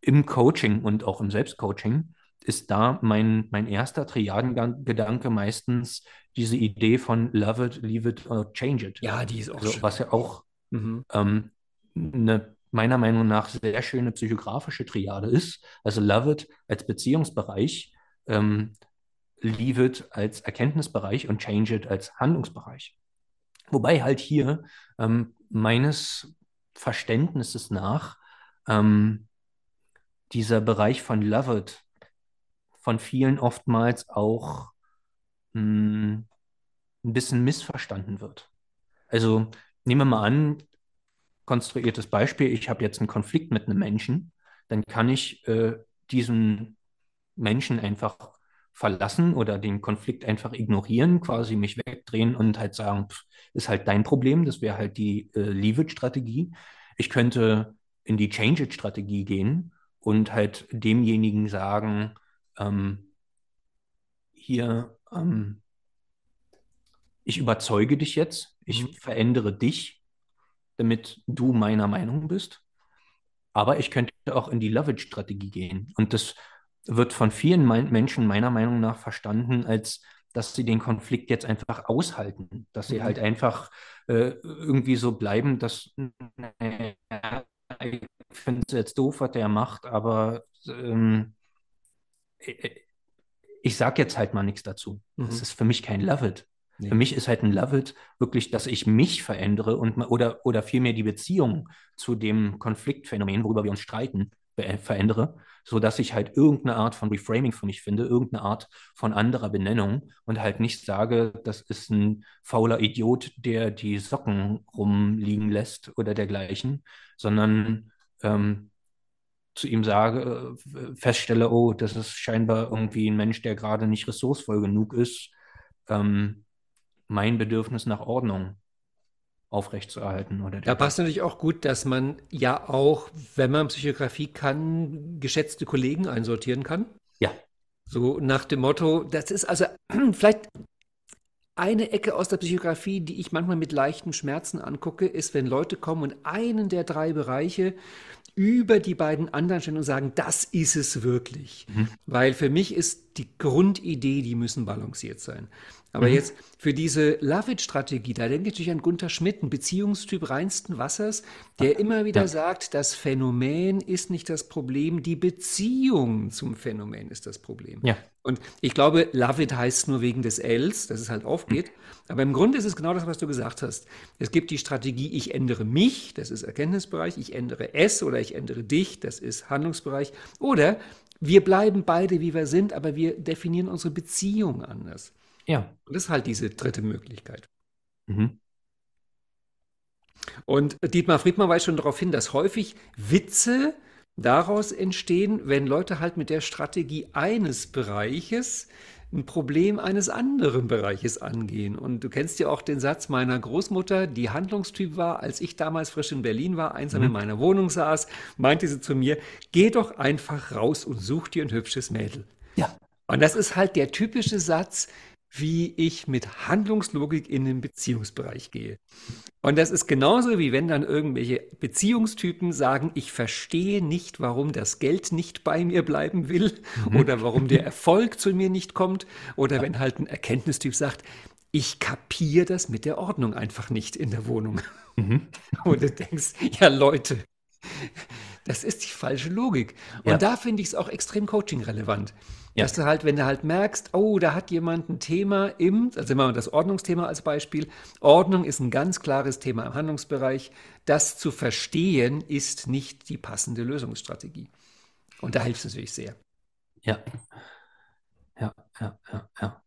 Speaker 2: im Coaching und auch im Selbstcoaching ist da mein, mein erster Triadengedanke meistens diese Idee von love it, leave it or change it.
Speaker 1: Ja, die ist auch
Speaker 2: also, Was ja auch mhm. ähm, eine meiner Meinung nach sehr schöne psychografische Triade ist. Also love it als Beziehungsbereich, ähm, leave it als Erkenntnisbereich und change it als Handlungsbereich. Wobei halt hier ähm, meines Verständnisses nach ähm, dieser Bereich von love it von vielen oftmals auch mh, hm, ein bisschen missverstanden wird. Also nehmen wir mal an, konstruiertes Beispiel, ich habe jetzt einen Konflikt mit einem Menschen, dann kann ich äh, diesen Menschen einfach verlassen oder den Konflikt einfach ignorieren, quasi mich wegdrehen und halt sagen, pff, ist halt dein Problem, das wäre halt die äh, Leave-It-Strategie. Ich könnte in die Change-It-Strategie gehen und halt demjenigen sagen, ähm, hier, ähm, ich überzeuge dich jetzt, ich mhm. verändere dich, damit du meiner Meinung bist. Aber ich könnte auch in die Love-It-Strategie gehen. Und das wird von vielen Menschen meiner Meinung nach verstanden als dass sie den Konflikt jetzt einfach aushalten, dass sie mhm. halt einfach äh, irgendwie so bleiben, dass naja, ich finde es jetzt doof, was der macht, aber ähm, ich sage jetzt halt mal nichts dazu. Mhm. Das ist für mich kein Love It. Nee. Für mich ist halt ein Love It wirklich, dass ich mich verändere und oder, oder vielmehr die Beziehung zu dem Konfliktphänomen, worüber wir uns streiten, verändere, sodass ich halt irgendeine Art von Reframing für mich finde, irgendeine Art von anderer Benennung und halt nicht sage, das ist ein fauler Idiot, der die Socken rumliegen lässt oder dergleichen, sondern ähm, zu ihm sage, äh, feststelle, oh, das ist scheinbar irgendwie ein Mensch, der gerade nicht ressourcevoll genug ist, ähm, mein Bedürfnis nach Ordnung aufrechtzuerhalten. Oder
Speaker 1: da passt natürlich auch gut, dass man ja auch, wenn man Psychografie kann, geschätzte Kollegen einsortieren kann.
Speaker 2: Ja.
Speaker 1: So nach dem Motto, das ist also vielleicht eine Ecke aus der Psychografie, die ich manchmal mit leichten Schmerzen angucke, ist, wenn Leute kommen und einen der drei Bereiche über die beiden anderen stellen und sagen, das ist es wirklich. Mhm. Weil für mich ist die Grundidee, die müssen balanciert sein. Aber mhm. jetzt für diese Love-It-Strategie, da denke ich natürlich an Gunther Schmidt, ein Beziehungstyp reinsten Wassers, der immer wieder ja. sagt, das Phänomen ist nicht das Problem, die Beziehung zum Phänomen ist das Problem.
Speaker 2: Ja.
Speaker 1: Und ich glaube, Love It heißt nur wegen des Ls, dass es halt aufgeht. Mhm. Aber im Grunde ist es genau das, was du gesagt hast. Es gibt die Strategie, ich ändere mich, das ist Erkenntnisbereich, ich ändere es oder ich ändere dich, das ist Handlungsbereich. Oder wir bleiben beide, wie wir sind, aber wir definieren unsere Beziehung anders.
Speaker 2: Ja.
Speaker 1: Und das ist halt diese dritte Möglichkeit. Mhm. Und Dietmar Friedmann weist schon darauf hin, dass häufig Witze daraus entstehen, wenn Leute halt mit der Strategie eines Bereiches ein Problem eines anderen Bereiches angehen. Und du kennst ja auch den Satz meiner Großmutter, die Handlungstyp war, als ich damals frisch in Berlin war, einsam mhm. in meiner Wohnung saß, meinte sie zu mir, geh doch einfach raus und such dir ein hübsches Mädel. Ja. Und das ist halt der typische Satz, wie ich mit Handlungslogik in den Beziehungsbereich gehe. Und das ist genauso wie wenn dann irgendwelche Beziehungstypen sagen, ich verstehe nicht, warum das Geld nicht bei mir bleiben will mhm. oder warum der Erfolg zu mir nicht kommt oder wenn halt ein Erkenntnistyp sagt, ich kapiere das mit der Ordnung einfach nicht in der Wohnung. Mhm. Und du denkst, ja Leute, das ist die falsche Logik. Und ja. da finde ich es auch extrem coaching-relevant. Ja. Dass du halt, wenn du halt merkst, oh, da hat jemand ein Thema im, also nehmen wir das Ordnungsthema als Beispiel. Ordnung ist ein ganz klares Thema im Handlungsbereich. Das zu verstehen ist nicht die passende Lösungsstrategie. Und da hilft es natürlich sehr.
Speaker 2: Ja. Ja, ja, ja, ja.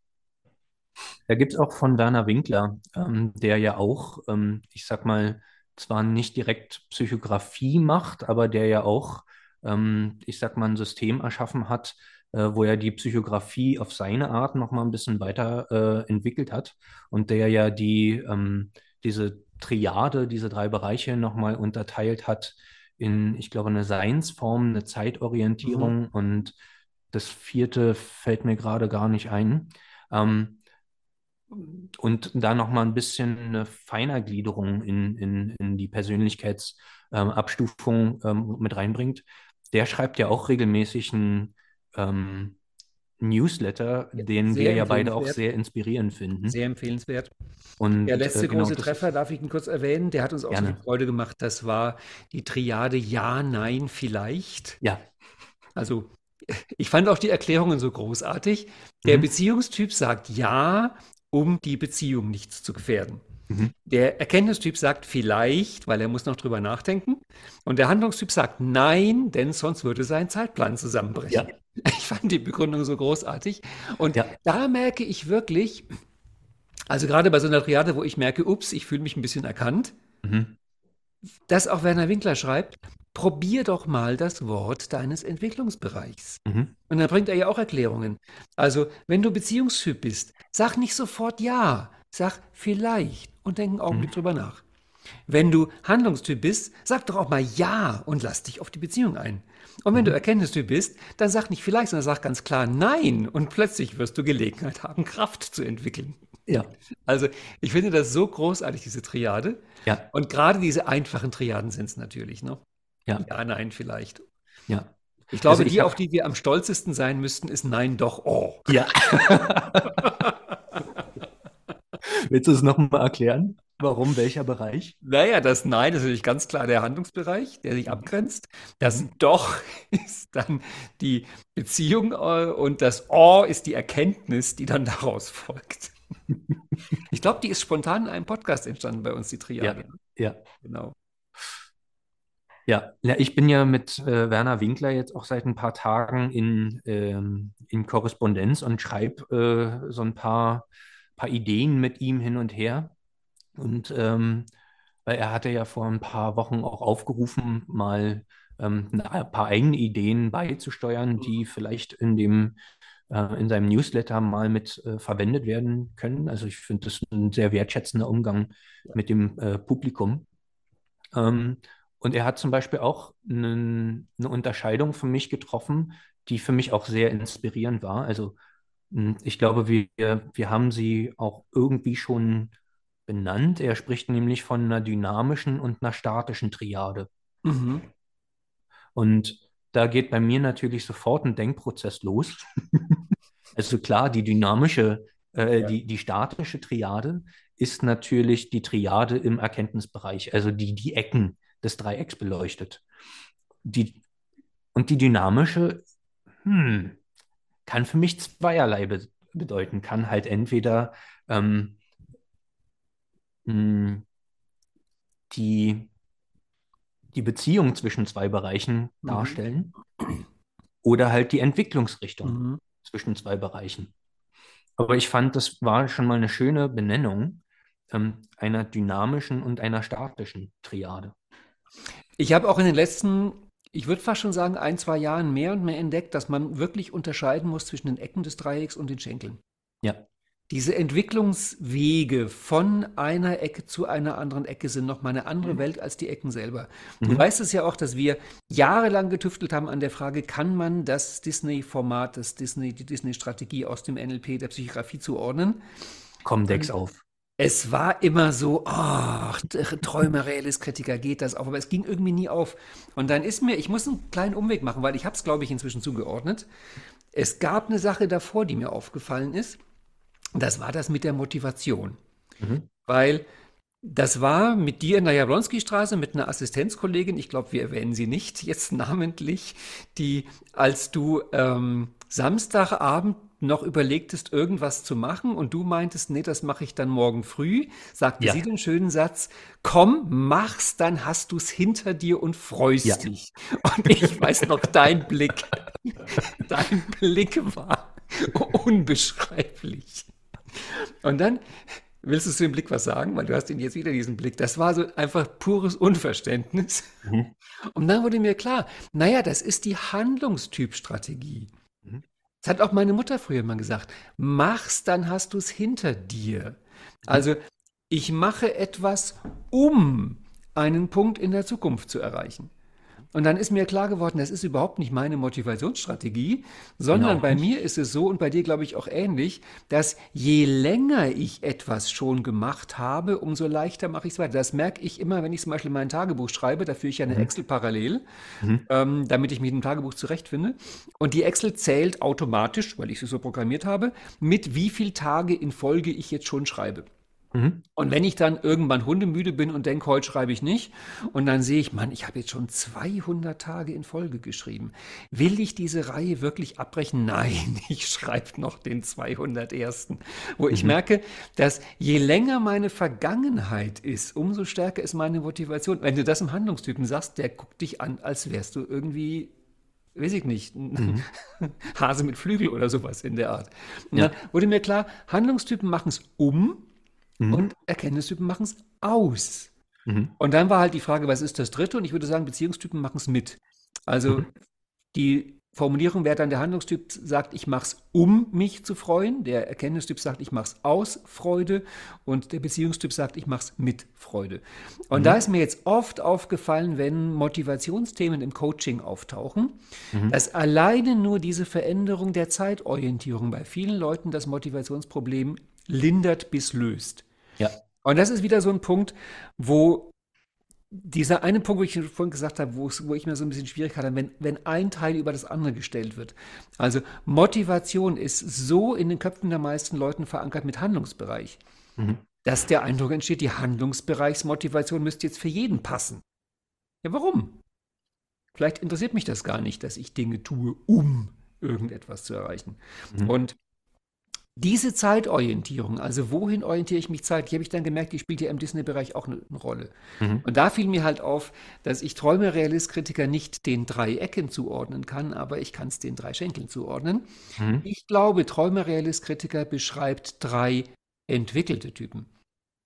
Speaker 2: Da gibt es auch von Werner Winkler, ähm, der ja auch, ähm, ich sag mal, zwar nicht direkt Psychografie macht, aber der ja auch, ähm, ich sag mal, ein System erschaffen hat, wo er die Psychografie auf seine Art noch mal ein bisschen weiter äh, entwickelt hat und der ja die, ähm, diese Triade, diese drei Bereiche noch mal unterteilt hat in, ich glaube, eine Seinsform, eine Zeitorientierung mhm. und das vierte fällt mir gerade gar nicht ein. Ähm, und da noch mal ein bisschen eine Feinergliederung in, in, in die Persönlichkeitsabstufung ähm, ähm, mit reinbringt. Der schreibt ja auch regelmäßig ein ähm, Newsletter, den wir ja beide auch sehr inspirierend finden.
Speaker 1: Sehr empfehlenswert. Und der letzte äh, genau, große Treffer, darf ich ihn kurz erwähnen, der hat uns auch gerne. so viel Freude gemacht. Das war die Triade Ja, Nein, Vielleicht.
Speaker 2: Ja.
Speaker 1: Also ich fand auch die Erklärungen so großartig. Der mhm. Beziehungstyp sagt Ja, um die Beziehung nicht zu gefährden. Mhm. Der Erkenntnistyp sagt vielleicht, weil er muss noch drüber nachdenken. Und der Handlungstyp sagt nein, denn sonst würde sein Zeitplan zusammenbrechen. Ja. Ich fand die Begründung so großartig. Und ja. da merke ich wirklich, also gerade bei so einer Triade, wo ich merke, ups, ich fühle mich ein bisschen erkannt, mhm. dass auch Werner Winkler schreibt, probier doch mal das Wort deines Entwicklungsbereichs. Mhm. Und dann bringt er ja auch Erklärungen. Also, wenn du Beziehungstyp bist, sag nicht sofort ja, sag vielleicht und denk einen Augenblick mhm. drüber nach. Wenn du Handlungstyp bist, sag doch auch mal Ja und lass dich auf die Beziehung ein. Und wenn mhm. du Erkenntnistyp bist, dann sag nicht vielleicht, sondern sag ganz klar Nein und plötzlich wirst du Gelegenheit haben, Kraft zu entwickeln. Ja. Also ich finde das so großartig, diese Triade. Ja. Und gerade diese einfachen Triaden sind es natürlich. Ne? Ja. ja, nein, vielleicht.
Speaker 2: Ja.
Speaker 1: Ich glaube, also ich die, auf die wir am stolzesten sein müssten, ist Nein, doch, oh.
Speaker 2: Ja. Willst du es nochmal erklären? Warum welcher Bereich?
Speaker 1: Naja, das Nein ist natürlich ganz klar der Handlungsbereich, der sich abgrenzt. Das mhm. Doch ist dann die Beziehung äh, und das Oh ist die Erkenntnis, die dann daraus folgt. Ich glaube, die ist spontan in einem Podcast entstanden bei uns, die Triade.
Speaker 2: Ja, ja. genau. Ja, ja, ich bin ja mit äh, Werner Winkler jetzt auch seit ein paar Tagen in, ähm, in Korrespondenz und schreibe äh, so ein paar paar Ideen mit ihm hin und her. Und ähm, weil er hatte ja vor ein paar Wochen auch aufgerufen, mal ähm, ein paar eigene Ideen beizusteuern, die vielleicht in dem äh, in seinem Newsletter mal mit äh, verwendet werden können. Also ich finde das ein sehr wertschätzender Umgang mit dem äh, Publikum. Ähm, und er hat zum Beispiel auch eine, eine Unterscheidung für mich getroffen, die für mich auch sehr inspirierend war. Also ich glaube, wir, wir haben sie auch irgendwie schon benannt. Er spricht nämlich von einer dynamischen und einer statischen Triade. Mhm. Und da geht bei mir natürlich sofort ein Denkprozess los. also klar, die dynamische, äh, ja. die, die statische Triade ist natürlich die Triade im Erkenntnisbereich, also die die Ecken des Dreiecks beleuchtet. Die, und die dynamische, hm, kann für mich zweierlei be bedeuten. Kann halt entweder ähm, hm, die, die Beziehung zwischen zwei Bereichen mhm. darstellen oder halt die Entwicklungsrichtung mhm. zwischen zwei Bereichen. Aber ich fand, das war schon mal eine schöne Benennung ähm, einer dynamischen und einer statischen Triade.
Speaker 1: Ich habe auch in den letzten ich würde fast schon sagen, ein, zwei Jahren mehr und mehr entdeckt, dass man wirklich unterscheiden muss zwischen den Ecken des Dreiecks und den Schenkeln.
Speaker 2: Ja.
Speaker 1: Diese Entwicklungswege von einer Ecke zu einer anderen Ecke sind nochmal eine andere Welt als die Ecken selber. Du
Speaker 2: Mhm.
Speaker 1: weißt es ja auch, dass wir jahrelang getüftelt haben an der Frage, kann man das Disney-Format, das Disney, die Disney-Strategie aus dem NLP der Psychografie zuordnen?
Speaker 2: Comdex auf.
Speaker 1: Es war immer so, ach, Träume, Realist-Kritiker, geht das auf? Aber es ging irgendwie nie auf. Und dann ist mir, ich muss einen kleinen Umweg machen, weil ich habe es, glaube ich, inzwischen zugeordnet. Es gab eine Sache davor, die mir aufgefallen ist. Das war das mit der Motivation.
Speaker 2: Mhm.
Speaker 1: Weil das war mit dir in der Jablonski-Straße mit einer Assistenzkollegin, ich glaube, wir erwähnen sie nicht jetzt namentlich, die, als du ähm, Samstagabend noch überlegtest, irgendwas zu machen und du meintest, nee, das mache ich dann morgen früh, sagte
Speaker 2: Ja.
Speaker 1: sie den schönen Satz, komm, mach's, dann hast du's hinter dir und freust
Speaker 2: Ja.
Speaker 1: dich. Und ich weiß noch, dein Blick, dein Blick war unbeschreiblich. Und dann willst du zu dem Blick was sagen, weil du hast ihn jetzt wieder diesen Blick. Das war so einfach pures Unverständnis.
Speaker 2: Mhm.
Speaker 1: Und dann wurde mir klar, naja, das ist die Handlungstypstrategie. Das hat auch meine Mutter früher mal gesagt. Mach's, dann hast du es hinter dir. Also ich mache etwas, um einen Punkt in der Zukunft zu erreichen. Und dann ist mir klar geworden, das ist überhaupt nicht meine Motivationsstrategie, sondern
Speaker 2: Genau.
Speaker 1: bei mir ist es so und bei dir glaube ich auch ähnlich, dass je länger ich etwas schon gemacht habe, umso leichter mache ich es weiter. Das merke ich immer, wenn ich zum Beispiel mein Tagebuch schreibe, da führe ich ja eine Excel parallel, ähm, damit ich mich im Tagebuch zurechtfinde. Und die Excel zählt automatisch, weil ich sie so programmiert habe, mit wie viele Tage in Folge ich jetzt schon schreibe.
Speaker 2: Mhm.
Speaker 1: Und wenn ich dann irgendwann hundemüde bin und denke, heute schreibe ich nicht, und dann sehe ich, Mann, ich habe jetzt schon 200 Tage in Folge geschrieben. Will ich diese Reihe wirklich abbrechen? Nein, ich schreibe noch den 201. Wo ich merke, dass je länger meine Vergangenheit ist, umso stärker ist meine Motivation. Wenn du das im Handlungstypen sagst, der guckt dich an, als wärst du irgendwie weiß ich nicht, ein Hase mit Flügel oder sowas in der Art. Und
Speaker 2: Ja.
Speaker 1: dann wurde mir klar, Handlungstypen machen es um und Erkenntnistypen machen es aus.
Speaker 2: Mhm.
Speaker 1: Und dann war halt die Frage, was ist das dritte? Und ich würde sagen, Beziehungstypen machen es mit. Also die Formulierung wäre dann, der Handlungstyp sagt, ich mache es, um mich zu freuen. Der Erkenntnistyp sagt, ich mache es aus Freude. Und der Beziehungstyp sagt, ich mache es mit Freude. Und da ist mir jetzt oft aufgefallen, wenn Motivationsthemen im Coaching auftauchen, dass alleine nur diese Veränderung der Zeitorientierung bei vielen Leuten das Motivationsproblem lindert bis löst.
Speaker 2: Ja.
Speaker 1: Und das ist wieder so ein Punkt, wo dieser eine Punkt, wo ich vorhin gesagt habe, wo, wo ich mir so ein bisschen Schwierigkeit habe, wenn, wenn ein Teil über das andere gestellt wird. Also Motivation ist so in den Köpfen der meisten Leuten verankert mit Handlungsbereich,
Speaker 2: Mhm.
Speaker 1: dass der Eindruck entsteht, die Handlungsbereichsmotivation müsste jetzt für jeden passen. Ja, warum? Vielleicht interessiert mich das gar nicht, dass ich Dinge tue, um irgendetwas zu erreichen.
Speaker 2: Mhm.
Speaker 1: Und diese Zeitorientierung, also wohin orientiere ich mich zeitlich, habe ich dann gemerkt, die spielt ja im Disney-Bereich auch eine, eine Rolle.
Speaker 2: Mhm.
Speaker 1: Und da fiel mir halt auf, dass ich Träume-Realist-Kritiker nicht den drei Ecken zuordnen kann, aber ich kann es den drei Schenkeln zuordnen.
Speaker 2: Mhm.
Speaker 1: Ich glaube, Träume-Realist-Kritiker beschreibt drei entwickelte Typen.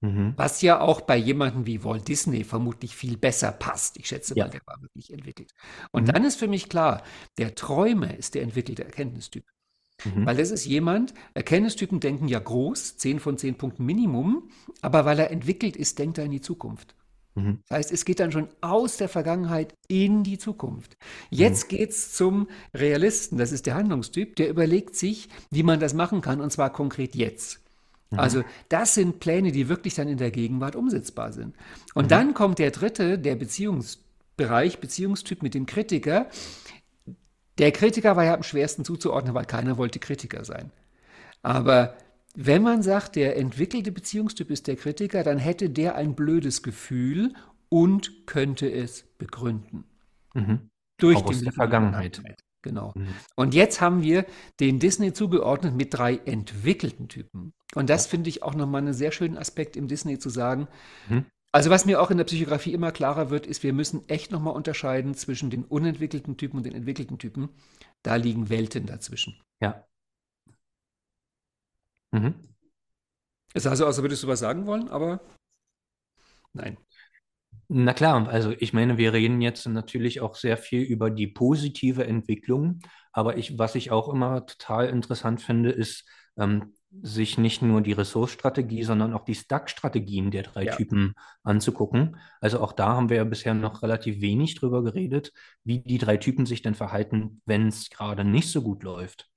Speaker 2: Mhm.
Speaker 1: Was ja auch bei jemandem wie Walt Disney vermutlich viel besser passt. Ich schätze
Speaker 2: Ja.
Speaker 1: mal, der war wirklich entwickelt. Und
Speaker 2: Mhm.
Speaker 1: dann ist für mich klar, der Träumer ist der entwickelte Erkenntnistyp.
Speaker 2: Mhm.
Speaker 1: Weil das ist jemand, Erkenntnistypen denken ja groß, 10 von 10 Punkten Minimum, aber weil er entwickelt ist, denkt er in die Zukunft.
Speaker 2: Mhm.
Speaker 1: Das heißt, es geht dann schon aus der Vergangenheit in die Zukunft. Jetzt geht's zum Realisten, das ist der Handlungstyp, der überlegt sich, wie man das machen kann, und zwar konkret jetzt. Also das sind Pläne, die wirklich dann in der Gegenwart umsetzbar sind. Und dann kommt der dritte, der Beziehungsbereich, Beziehungstyp mit dem Kritiker. Der Kritiker war ja am schwersten zuzuordnen, weil keiner wollte Kritiker sein. Aber wenn man sagt, der entwickelte Beziehungstyp ist der Kritiker, dann hätte der ein blödes Gefühl und könnte es begründen.
Speaker 2: Mhm.
Speaker 1: Durch
Speaker 2: Auch aus der Vergangenheit.
Speaker 1: Genau.
Speaker 2: Mhm.
Speaker 1: Und jetzt haben wir den Disney zugeordnet mit drei entwickelten Typen. Und das finde ich auch nochmal einen sehr schönen Aspekt im Disney zu sagen.
Speaker 2: Mhm.
Speaker 1: Also was mir auch in der Psychografie immer klarer wird, ist, wir müssen echt nochmal unterscheiden zwischen den unentwickelten Typen und den entwickelten Typen. Da liegen Welten dazwischen.
Speaker 2: Ja. Mhm.
Speaker 1: Es sah so aus, als würdest du was sagen wollen, aber nein.
Speaker 2: Na klar, also ich meine, wir reden jetzt natürlich auch sehr viel über die positive Entwicklung, aber ich, was ich auch immer total interessant finde, ist, ähm, sich nicht nur die Ressource-Strategie, sondern auch die Stack-Strategien der drei
Speaker 1: Ja.
Speaker 2: Typen anzugucken. Also auch da haben wir ja bisher noch relativ wenig drüber geredet, wie die drei Typen sich denn verhalten, wenn es gerade nicht so gut läuft.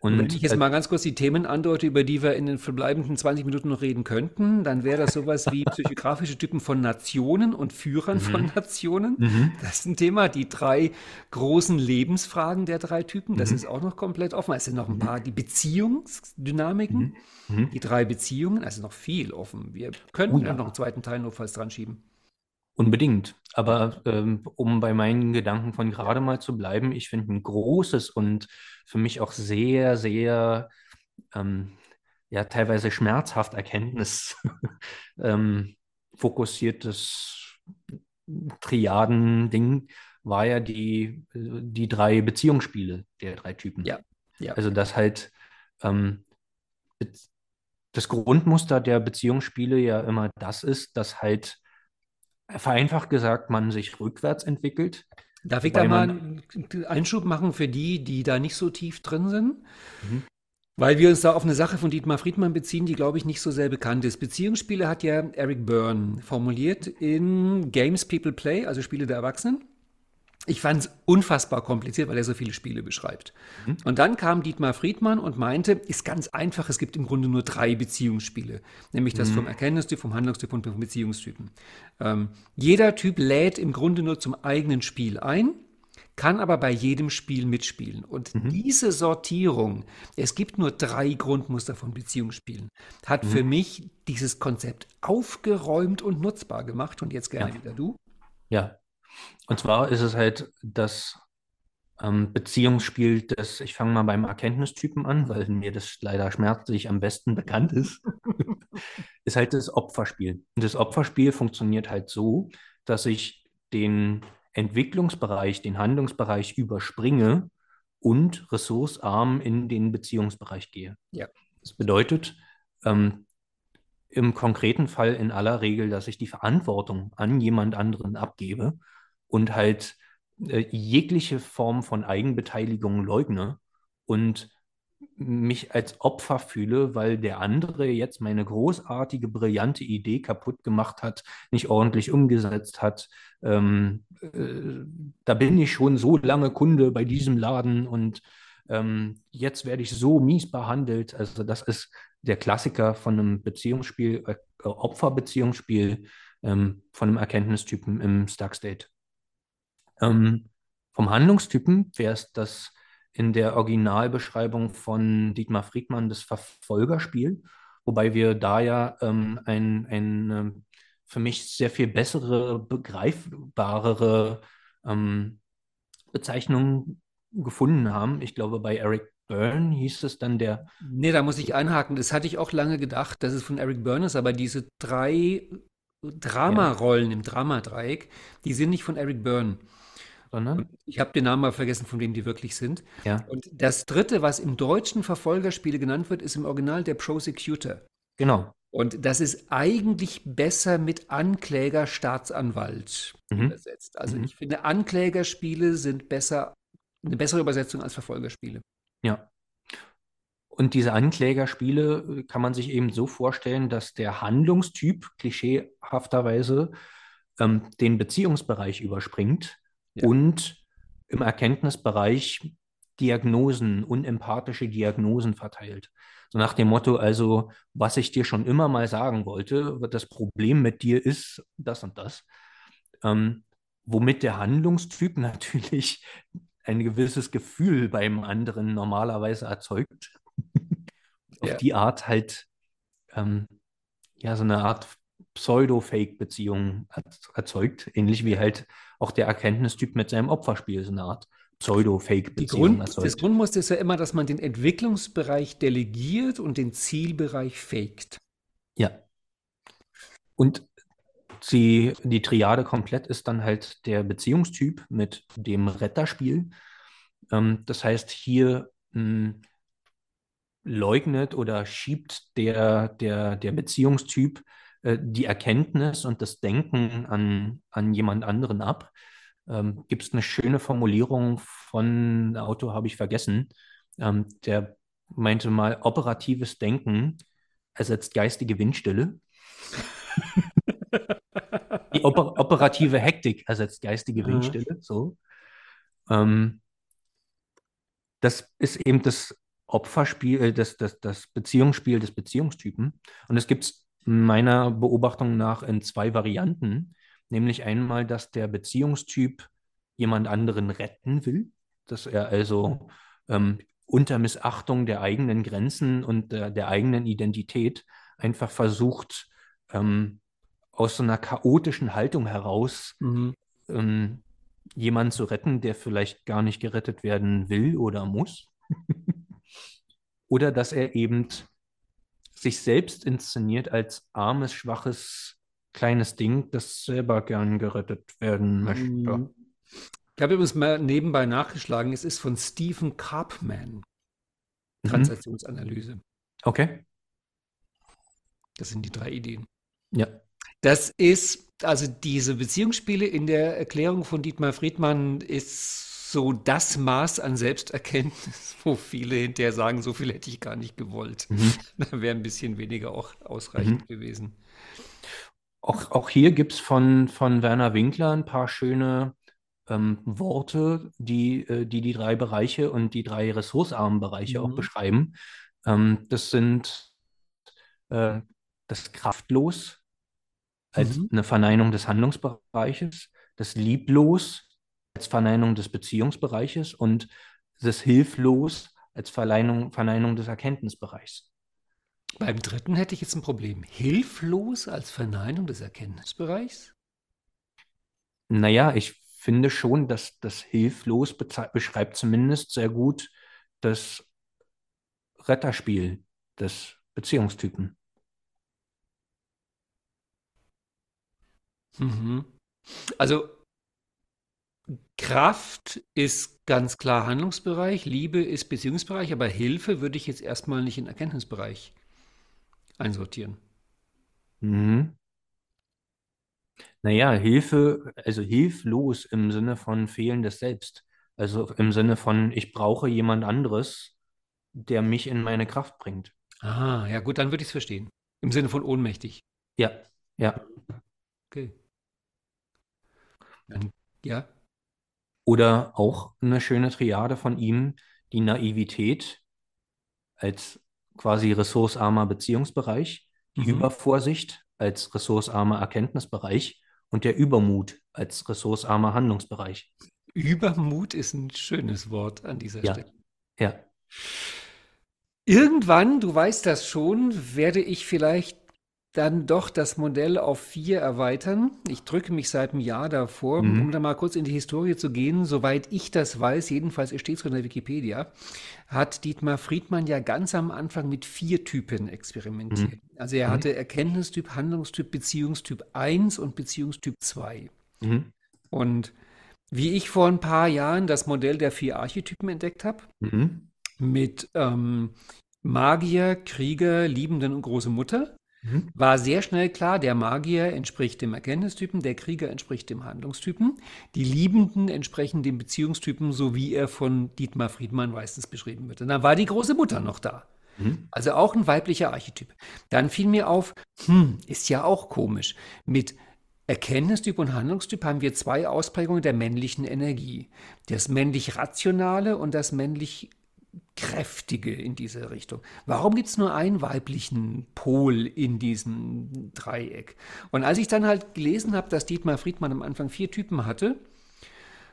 Speaker 1: Und wenn ich jetzt äh, mal ganz kurz die Themen andeute, über die wir in den verbleibenden 20 Minuten noch reden könnten, dann wäre das sowas wie psychografische Typen von Nationen und Führern mhm. von Nationen. Mhm. Das ist ein Thema. Die drei großen Lebensfragen der drei Typen, das mhm. ist auch noch komplett offen. Es sind noch ein mhm. paar, die Beziehungsdynamiken, mhm. Mhm. die drei Beziehungen, also noch viel offen. Wir könnten oh, ja. noch einen zweiten Teil notfalls dran schieben.
Speaker 2: Unbedingt. Aber ähm, um bei meinen Gedanken von gerade mal zu bleiben, ich finde ein großes und für mich auch sehr, sehr, ähm, ja, teilweise schmerzhaft Erkenntnis ähm, fokussiertes Triaden-Ding war ja die, die drei Beziehungsspiele der drei Typen.
Speaker 1: Ja. ja.
Speaker 2: Also, dass halt ähm, das Grundmuster der Beziehungsspiele ja immer das ist, dass halt vereinfacht gesagt, man sich rückwärts entwickelt.
Speaker 1: Darf ich da mal einen Einschub machen für die, die da nicht so tief drin sind? Mhm. Weil wir uns da auf eine Sache von Dietmar Friedmann beziehen, die, glaube ich, nicht so sehr bekannt ist. Beziehungsspiele hat ja Eric Byrne formuliert in Games People Play, also Spiele der Erwachsenen. Ich fand es unfassbar kompliziert, weil er so viele Spiele beschreibt. Mhm. Und dann kam Dietmar Friedmann und meinte, ist ganz einfach, es gibt im Grunde nur drei Beziehungsspiele. Nämlich das mhm. vom Erkenntnistyp, vom Handlungstyp und vom Beziehungstypen. Ähm, jeder Typ lädt im Grunde nur zum eigenen Spiel ein, kann aber bei jedem Spiel mitspielen. Und mhm. diese Sortierung, es gibt nur drei Grundmuster von Beziehungsspielen, hat für mhm. mich dieses Konzept aufgeräumt und nutzbar gemacht. Und jetzt gerne ja. wieder du.
Speaker 2: Ja, und zwar ist es halt das ähm, Beziehungsspiel des, ich fange mal beim Erkenntnistypen an, weil mir das leider schmerzlich am besten bekannt ist, ist halt das Opferspiel. Und das Opferspiel funktioniert halt so, dass ich den Entwicklungsbereich, den Handlungsbereich überspringe und ressourcearm in den Beziehungsbereich gehe.
Speaker 1: Ja.
Speaker 2: Das bedeutet, ähm, im konkreten Fall in aller Regel, dass ich die Verantwortung an jemand anderen abgebe und halt äh, jegliche Form von Eigenbeteiligung leugne und mich als Opfer fühle, weil der andere jetzt meine großartige, brillante Idee kaputt gemacht hat, nicht ordentlich umgesetzt hat. Ähm, äh, da bin ich schon so lange Kunde bei diesem Laden und ähm, jetzt werde ich so mies behandelt. Also das ist der Klassiker von einem Beziehungsspiel, äh, Opferbeziehungsspiel ähm, von einem Erkenntnistypen im Stuck State. Ähm, vom Handlungstypen wäre es das in der Originalbeschreibung von Dietmar Friedmann das Verfolgerspiel, wobei wir da ja ähm, ein, ein ähm, für mich sehr viel bessere, begreifbarere ähm, Bezeichnung gefunden haben. Ich glaube, bei Eric Byrne hieß es dann der.
Speaker 1: Nee, da muss ich einhaken. Das hatte ich auch lange gedacht, dass es von Eric Byrne ist, aber diese drei Dramarollen ja. im Dramadreieck, die sind nicht von Eric Byrne. Sondern? Ich habe den Namen mal vergessen, von wem die wirklich sind.
Speaker 2: Ja.
Speaker 1: Und das dritte, was im deutschen Verfolgerspiele genannt wird, ist im Original der Prosecutor.
Speaker 2: Genau.
Speaker 1: Und das ist eigentlich besser mit Ankläger, Staatsanwalt mhm. übersetzt. Also mhm. ich finde, Anklägerspiele sind besser, eine bessere Übersetzung als Verfolgerspiele.
Speaker 2: Ja. Und diese Anklägerspiele äh, kann man sich eben so vorstellen, dass der Handlungstyp klischeehafterweise ähm, den Beziehungsbereich überspringt ja. und im Erkenntnisbereich Diagnosen, unempathische Diagnosen verteilt. So nach dem Motto, also, was ich dir schon immer mal sagen wollte, das Problem mit dir ist das und das. Ähm, womit der Handlungstyp natürlich ein gewisses Gefühl beim anderen normalerweise erzeugt. Auf ja. die Art halt, ähm, ja, so eine Art Pseudo-Fake-Beziehung erzeugt, ähnlich wie halt auch der Erkenntnistyp mit seinem Opferspiel so eine Art Pseudo-Fake-Beziehung
Speaker 1: Grund, Das Grundmuster ist ja immer, dass man den Entwicklungsbereich delegiert und den Zielbereich faked.
Speaker 2: Ja. Und sie, die Triade komplett ist dann halt der Beziehungstyp mit dem Retterspiel. Ähm, das heißt, hier mh, hm, leugnet oder schiebt der, der, der Beziehungstyp äh, die Erkenntnis und das Denken an, an jemand anderen ab. Ähm, Gibt es eine schöne Formulierung von, Autor habe ich vergessen, ähm, der meinte mal, operatives Denken ersetzt geistige Windstille. Die oper operative Hektik ersetzt geistige mhm. Windstille. So. Ähm, das ist eben das Opferspiel, äh, das, das, das Beziehungsspiel des Beziehungstypen. Und es gibt meiner Beobachtung nach in zwei Varianten. Nämlich einmal, dass der Beziehungstyp jemand anderen retten will, dass er also ähm, unter Missachtung der eigenen Grenzen und der, der eigenen Identität einfach versucht, ähm, aus so einer chaotischen Haltung heraus mhm. ähm, jemanden zu retten, der vielleicht gar nicht gerettet werden will oder muss. oder dass er eben sich selbst inszeniert als armes, schwaches, kleines Ding, das selber gern gerettet werden möchte. Mhm.
Speaker 1: Ich habe übrigens mal nebenbei nachgeschlagen, es ist von Stephen Karpman. Mhm. Transaktionsanalyse.
Speaker 2: Okay.
Speaker 1: Das sind die drei Ideen.
Speaker 2: Ja.
Speaker 1: Das ist, also diese Beziehungsspiele in der Erklärung von Dietmar Friedmann ist so das Maß an Selbsterkenntnis, wo viele hinterher sagen, so viel hätte ich gar nicht gewollt. Mhm. Da wäre ein bisschen weniger auch ausreichend mhm. gewesen.
Speaker 2: Auch, auch hier gibt es von, von Werner Winkler ein paar schöne ähm, Worte, die, äh, die die drei Bereiche und die drei ressourcearmen Bereiche mhm. auch beschreiben. Ähm, das sind äh, das Kraftlos, als mhm. eine Verneinung des Handlungsbereiches, das Lieblos Verneinung des Beziehungsbereiches und das Hilflos als Verneinung, Verneinung des Erkenntnisbereichs.
Speaker 1: Beim dritten hätte ich jetzt ein Problem. Hilflos als Verneinung des Erkenntnisbereichs?
Speaker 2: Naja, ich finde schon, dass das Hilflos beschreibt zumindest sehr gut das Retterspiel des Beziehungstypen.
Speaker 1: Mhm. Also Kraft ist ganz klar Handlungsbereich, Liebe ist Beziehungsbereich, aber Hilfe würde ich jetzt erstmal nicht in Erkenntnisbereich einsortieren.
Speaker 2: Mhm. Naja, Hilfe, also hilflos im Sinne von fehlendes Selbst. Also im Sinne von, ich brauche jemand anderes, der mich in meine Kraft bringt.
Speaker 1: Ah, ja gut, dann würde ich es verstehen. Im Sinne von ohnmächtig.
Speaker 2: Ja, ja.
Speaker 1: Okay. Dann, ja.
Speaker 2: Oder auch eine schöne Triade von ihm, die Naivität als quasi ressourcearmer Beziehungsbereich, die mhm. Übervorsicht als ressourcearmer Erkenntnisbereich und der Übermut als ressourcearmer Handlungsbereich.
Speaker 1: Übermut ist ein schönes Wort an dieser
Speaker 2: ja.
Speaker 1: Stelle.
Speaker 2: Ja.
Speaker 1: Irgendwann, du weißt das schon, werde ich vielleicht dann doch das Modell auf vier erweitern. Ich drücke mich seit einem Jahr davor, mhm. um da mal kurz in die Historie zu gehen. Soweit ich das weiß, jedenfalls steht es in der Wikipedia, hat Dietmar Friedmann ja ganz am Anfang mit vier Typen experimentiert. Mhm. Also er mhm. hatte Erkenntnistyp, Handlungstyp, Beziehungstyp 1 und Beziehungstyp 2. Mhm. Und wie ich vor ein paar Jahren das Modell der vier Archetypen entdeckt habe, mhm. mit ähm, Magier, Krieger, Liebenden und große Mutter, Mhm. War sehr schnell klar, der Magier entspricht dem Erkenntnistypen, der Krieger entspricht dem Handlungstypen, die Liebenden entsprechen dem Beziehungstypen, so wie er von Dietmar Friedmann meistens beschrieben wird. Und dann war die große Mutter noch da. Mhm. Also auch ein weiblicher Archetyp. Dann fiel mir auf, hm, ist ja auch komisch. Mit Erkenntnistyp und Handlungstyp haben wir zwei Ausprägungen der männlichen Energie. Das männlich Rationale und das männlich kräftige in diese Richtung. Warum gibt es nur einen weiblichen Pol in diesem Dreieck? Und als ich dann halt gelesen habe, dass Dietmar Friedmann am Anfang vier Typen hatte,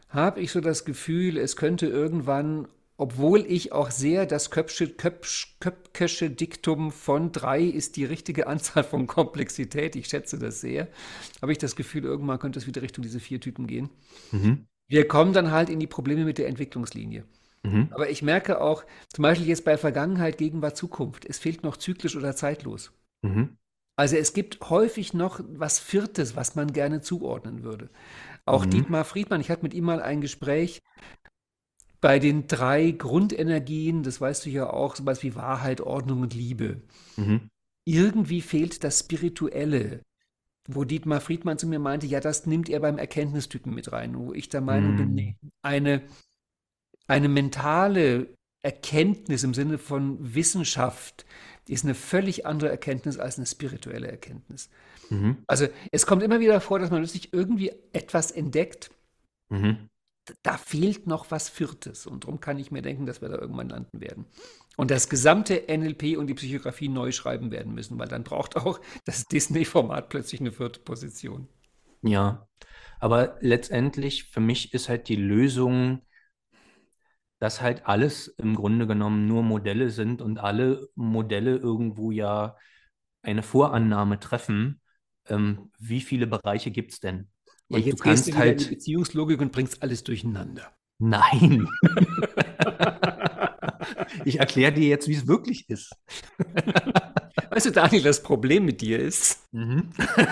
Speaker 1: habe ich so das Gefühl, es könnte irgendwann, obwohl ich auch sehr das Köpsche, Köpsch, Köpkesche Diktum von drei ist die richtige Anzahl von Komplexität, ich schätze das sehr, habe ich das Gefühl, irgendwann könnte es wieder Richtung diese vier Typen gehen. Mhm. Wir kommen dann halt in die Probleme mit der Entwicklungslinie. Mhm. Aber ich merke auch, zum Beispiel jetzt bei Vergangenheit, Gegenwart, Zukunft, es fehlt noch zyklisch oder zeitlos. Mhm. Also es gibt häufig noch was Viertes, was man gerne zuordnen würde. Auch mhm. Dietmar Friedmann, ich hatte mit ihm mal ein Gespräch bei den drei Grundenergien, das weißt du ja auch, sowas wie Wahrheit, Ordnung und Liebe. Mhm. irgendwie fehlt das Spirituelle. Wo Dietmar Friedmann zu mir meinte, ja, das nimmt er beim Erkenntnistypen mit rein, wo ich der Meinung bin, nee, eine, eine mentale Erkenntnis im Sinne von Wissenschaft ist eine völlig andere Erkenntnis als eine spirituelle Erkenntnis. Mhm. Also es kommt immer wieder vor, dass man sich irgendwie etwas entdeckt. Mhm. Da fehlt noch was Viertes. Und darum kann ich mir denken, dass wir da irgendwann landen werden. Und das gesamte NLP und die Psychografie neu schreiben werden müssen, weil dann braucht auch das Disney-Format plötzlich eine vierte Position.
Speaker 2: Ja, aber letztendlich für mich ist halt die Lösung, dass halt alles im Grunde genommen nur Modelle sind und alle Modelle irgendwo ja eine Vorannahme treffen. Ähm, wie viele Bereiche gibt es denn?
Speaker 1: Ja, und jetzt du kannst du halt in die Beziehungslogik und bringst alles durcheinander.
Speaker 2: Nein. ich erkläre dir jetzt, wie es wirklich ist.
Speaker 1: weißt du, Daniel, das Problem mit dir ist. Mhm.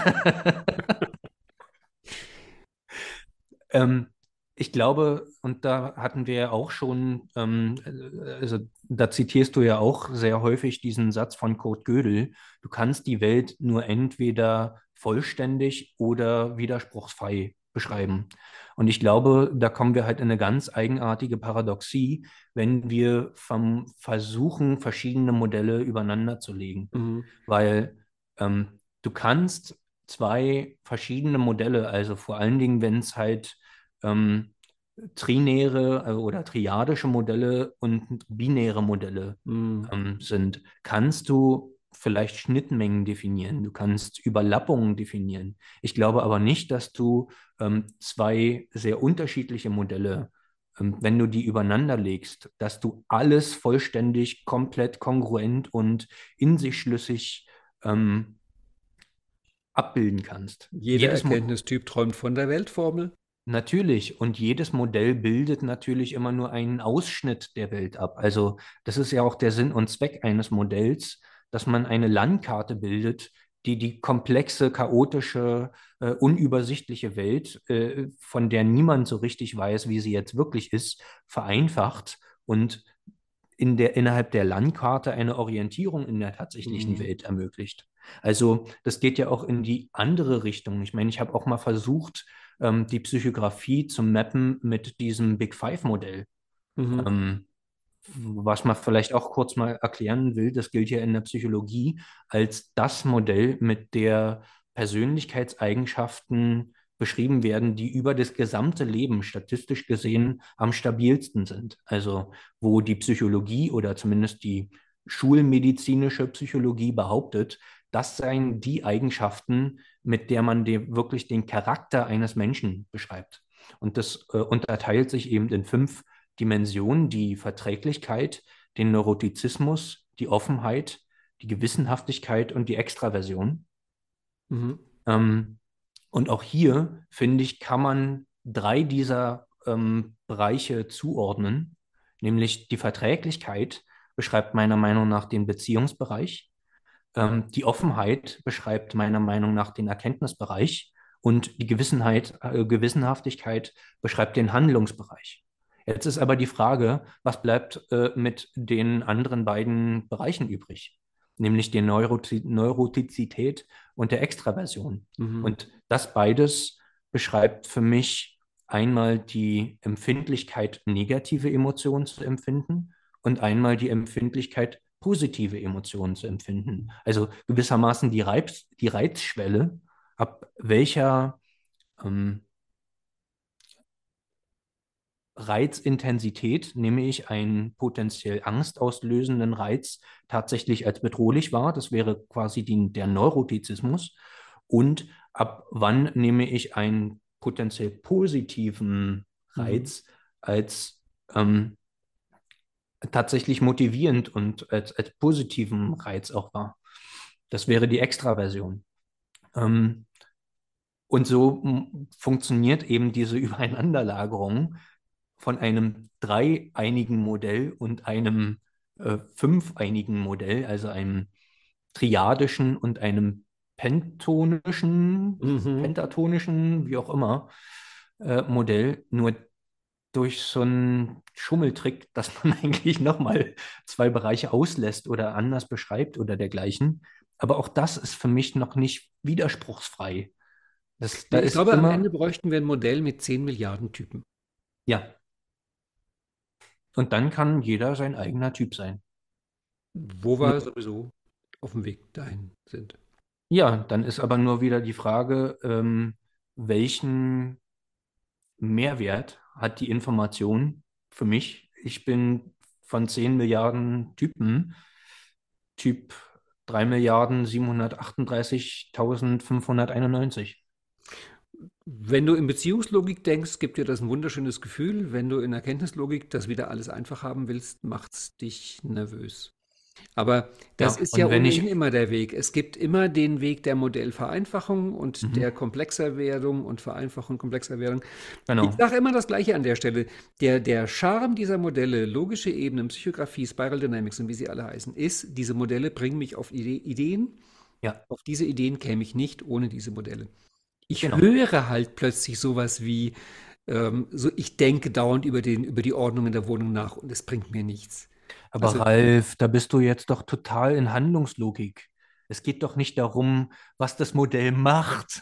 Speaker 2: ähm, ich glaube, und da hatten wir ja auch schon, ähm, also da zitierst du ja auch sehr häufig diesen Satz von Kurt Gödel, du kannst die Welt nur entweder vollständig oder widerspruchsfrei beschreiben. Und ich glaube, da kommen wir halt in eine ganz eigenartige Paradoxie, wenn wir vom versuchen, verschiedene Modelle übereinander zu legen. Mhm. Weil ähm, du kannst zwei verschiedene Modelle, also vor allen Dingen, wenn es halt ähm, trinäre also, oder triadische Modelle und binäre Modelle mhm. ähm, sind, kannst du vielleicht Schnittmengen definieren, du kannst Überlappungen definieren. Ich glaube aber nicht, dass du ähm, zwei sehr unterschiedliche Modelle, ähm, wenn du die übereinander legst, dass du alles vollständig, komplett kongruent und in sich schlüssig ähm, abbilden kannst.
Speaker 1: Jeder Jedes Erkenntnistyp träumt von der Weltformel.
Speaker 2: Natürlich, und jedes Modell bildet natürlich immer nur einen Ausschnitt der Welt ab. Also das ist ja auch der Sinn und Zweck eines Modells, dass man eine Landkarte bildet, die die komplexe, chaotische, äh, unübersichtliche Welt, äh, von der niemand so richtig weiß, wie sie jetzt wirklich ist, vereinfacht und in der, innerhalb der Landkarte eine Orientierung in der tatsächlichen mhm. Welt ermöglicht. Also das geht ja auch in die andere Richtung. Ich meine, ich habe auch mal versucht, ähm, die Psychografie zu mappen mit diesem Big Five-Modell. Mhm. Ähm, was man vielleicht auch kurz mal erklären will, das gilt ja in der Psychologie als das Modell, mit der Persönlichkeitseigenschaften beschrieben werden, die über das gesamte Leben statistisch gesehen am stabilsten sind. Also wo die Psychologie oder zumindest die schulmedizinische Psychologie behauptet, das seien die Eigenschaften, mit der man de wirklich den Charakter eines Menschen beschreibt. Und das äh, unterteilt sich eben in fünf Dimensionen, die Verträglichkeit, den Neurotizismus, die Offenheit, die Gewissenhaftigkeit und die Extraversion. Mhm. Ähm, und auch hier, finde ich, kann man drei dieser ähm, Bereiche zuordnen, nämlich die Verträglichkeit beschreibt meiner Meinung nach den Beziehungsbereich, ähm, die Offenheit beschreibt meiner Meinung nach den Erkenntnisbereich und die Gewissenheit, äh, Gewissenhaftigkeit beschreibt den Handlungsbereich. Jetzt ist aber die Frage, was bleibt äh, mit den anderen beiden Bereichen übrig? Nämlich der Neurotiz Neurotizität und der Extraversion. Mhm. Und das beides beschreibt für mich einmal die Empfindlichkeit, negative Emotionen zu empfinden und einmal die Empfindlichkeit, positive Emotionen zu empfinden. Also gewissermaßen die, Reiz, die Reizschwelle, ab welcher ähm, Reizintensität nehme ich einen potenziell angstauslösenden Reiz tatsächlich als bedrohlich wahr. Das wäre quasi die, der Neurotizismus. Und ab wann nehme ich einen potenziell positiven mhm. Reiz mhm. als ähm, tatsächlich motivierend und als, als positiven Reiz auch wahr. Das wäre die Extraversion. Ähm, und so funktioniert eben diese Übereinanderlagerung von einem dreieinigen Modell und einem äh, fünfeinigen Modell, also einem triadischen und einem pentonischen, mhm. pentatonischen, wie auch immer, äh, Modell, nur durch so einen Schummeltrick, dass man eigentlich nochmal zwei Bereiche auslässt oder anders beschreibt oder dergleichen. aber auch das ist für mich noch nicht widerspruchsfrei.
Speaker 1: Das, da ich glaube, am Ende bräuchten wir ein Modell mit 10 Milliarden Typen.
Speaker 2: Ja. Und dann kann jeder sein eigener Typ sein.
Speaker 1: Wo wir ja. sowieso auf dem Weg dahin sind.
Speaker 2: Ja, dann ist aber nur wieder die Frage, ähm, welchen Mehrwert hat die Information für mich? Ich bin von 10 Milliarden Typen, Typ 3 Milliarden 738.591.
Speaker 1: Wenn du in Beziehungslogik denkst, gibt dir das ein wunderschönes Gefühl. Wenn du in Erkenntnislogik das wieder alles einfach haben willst, macht es dich nervös. Aber das ja, ist ja ohnehin ich... immer der Weg. Es gibt immer den Weg der Modellvereinfachung und mhm. der Komplexerwerdung und Vereinfachung komplexer Werdung. Genau. Ich sage immer das Gleiche an der Stelle. Der, der Charme dieser Modelle, logische Ebenen, Psychografie, Spiral Dynamics und wie sie alle heißen, ist, diese Modelle bringen mich auf Ideen. Ja. Auf diese Ideen käme ich nicht ohne diese Modelle. Ich genau. höre halt plötzlich sowas wie, ähm, so ich denke dauernd über, den, über die Ordnung in der Wohnung nach und es bringt mir nichts.
Speaker 2: Aber also, Ralf, da bist du jetzt doch total in Handlungslogik. Es geht doch nicht darum, was das Modell macht.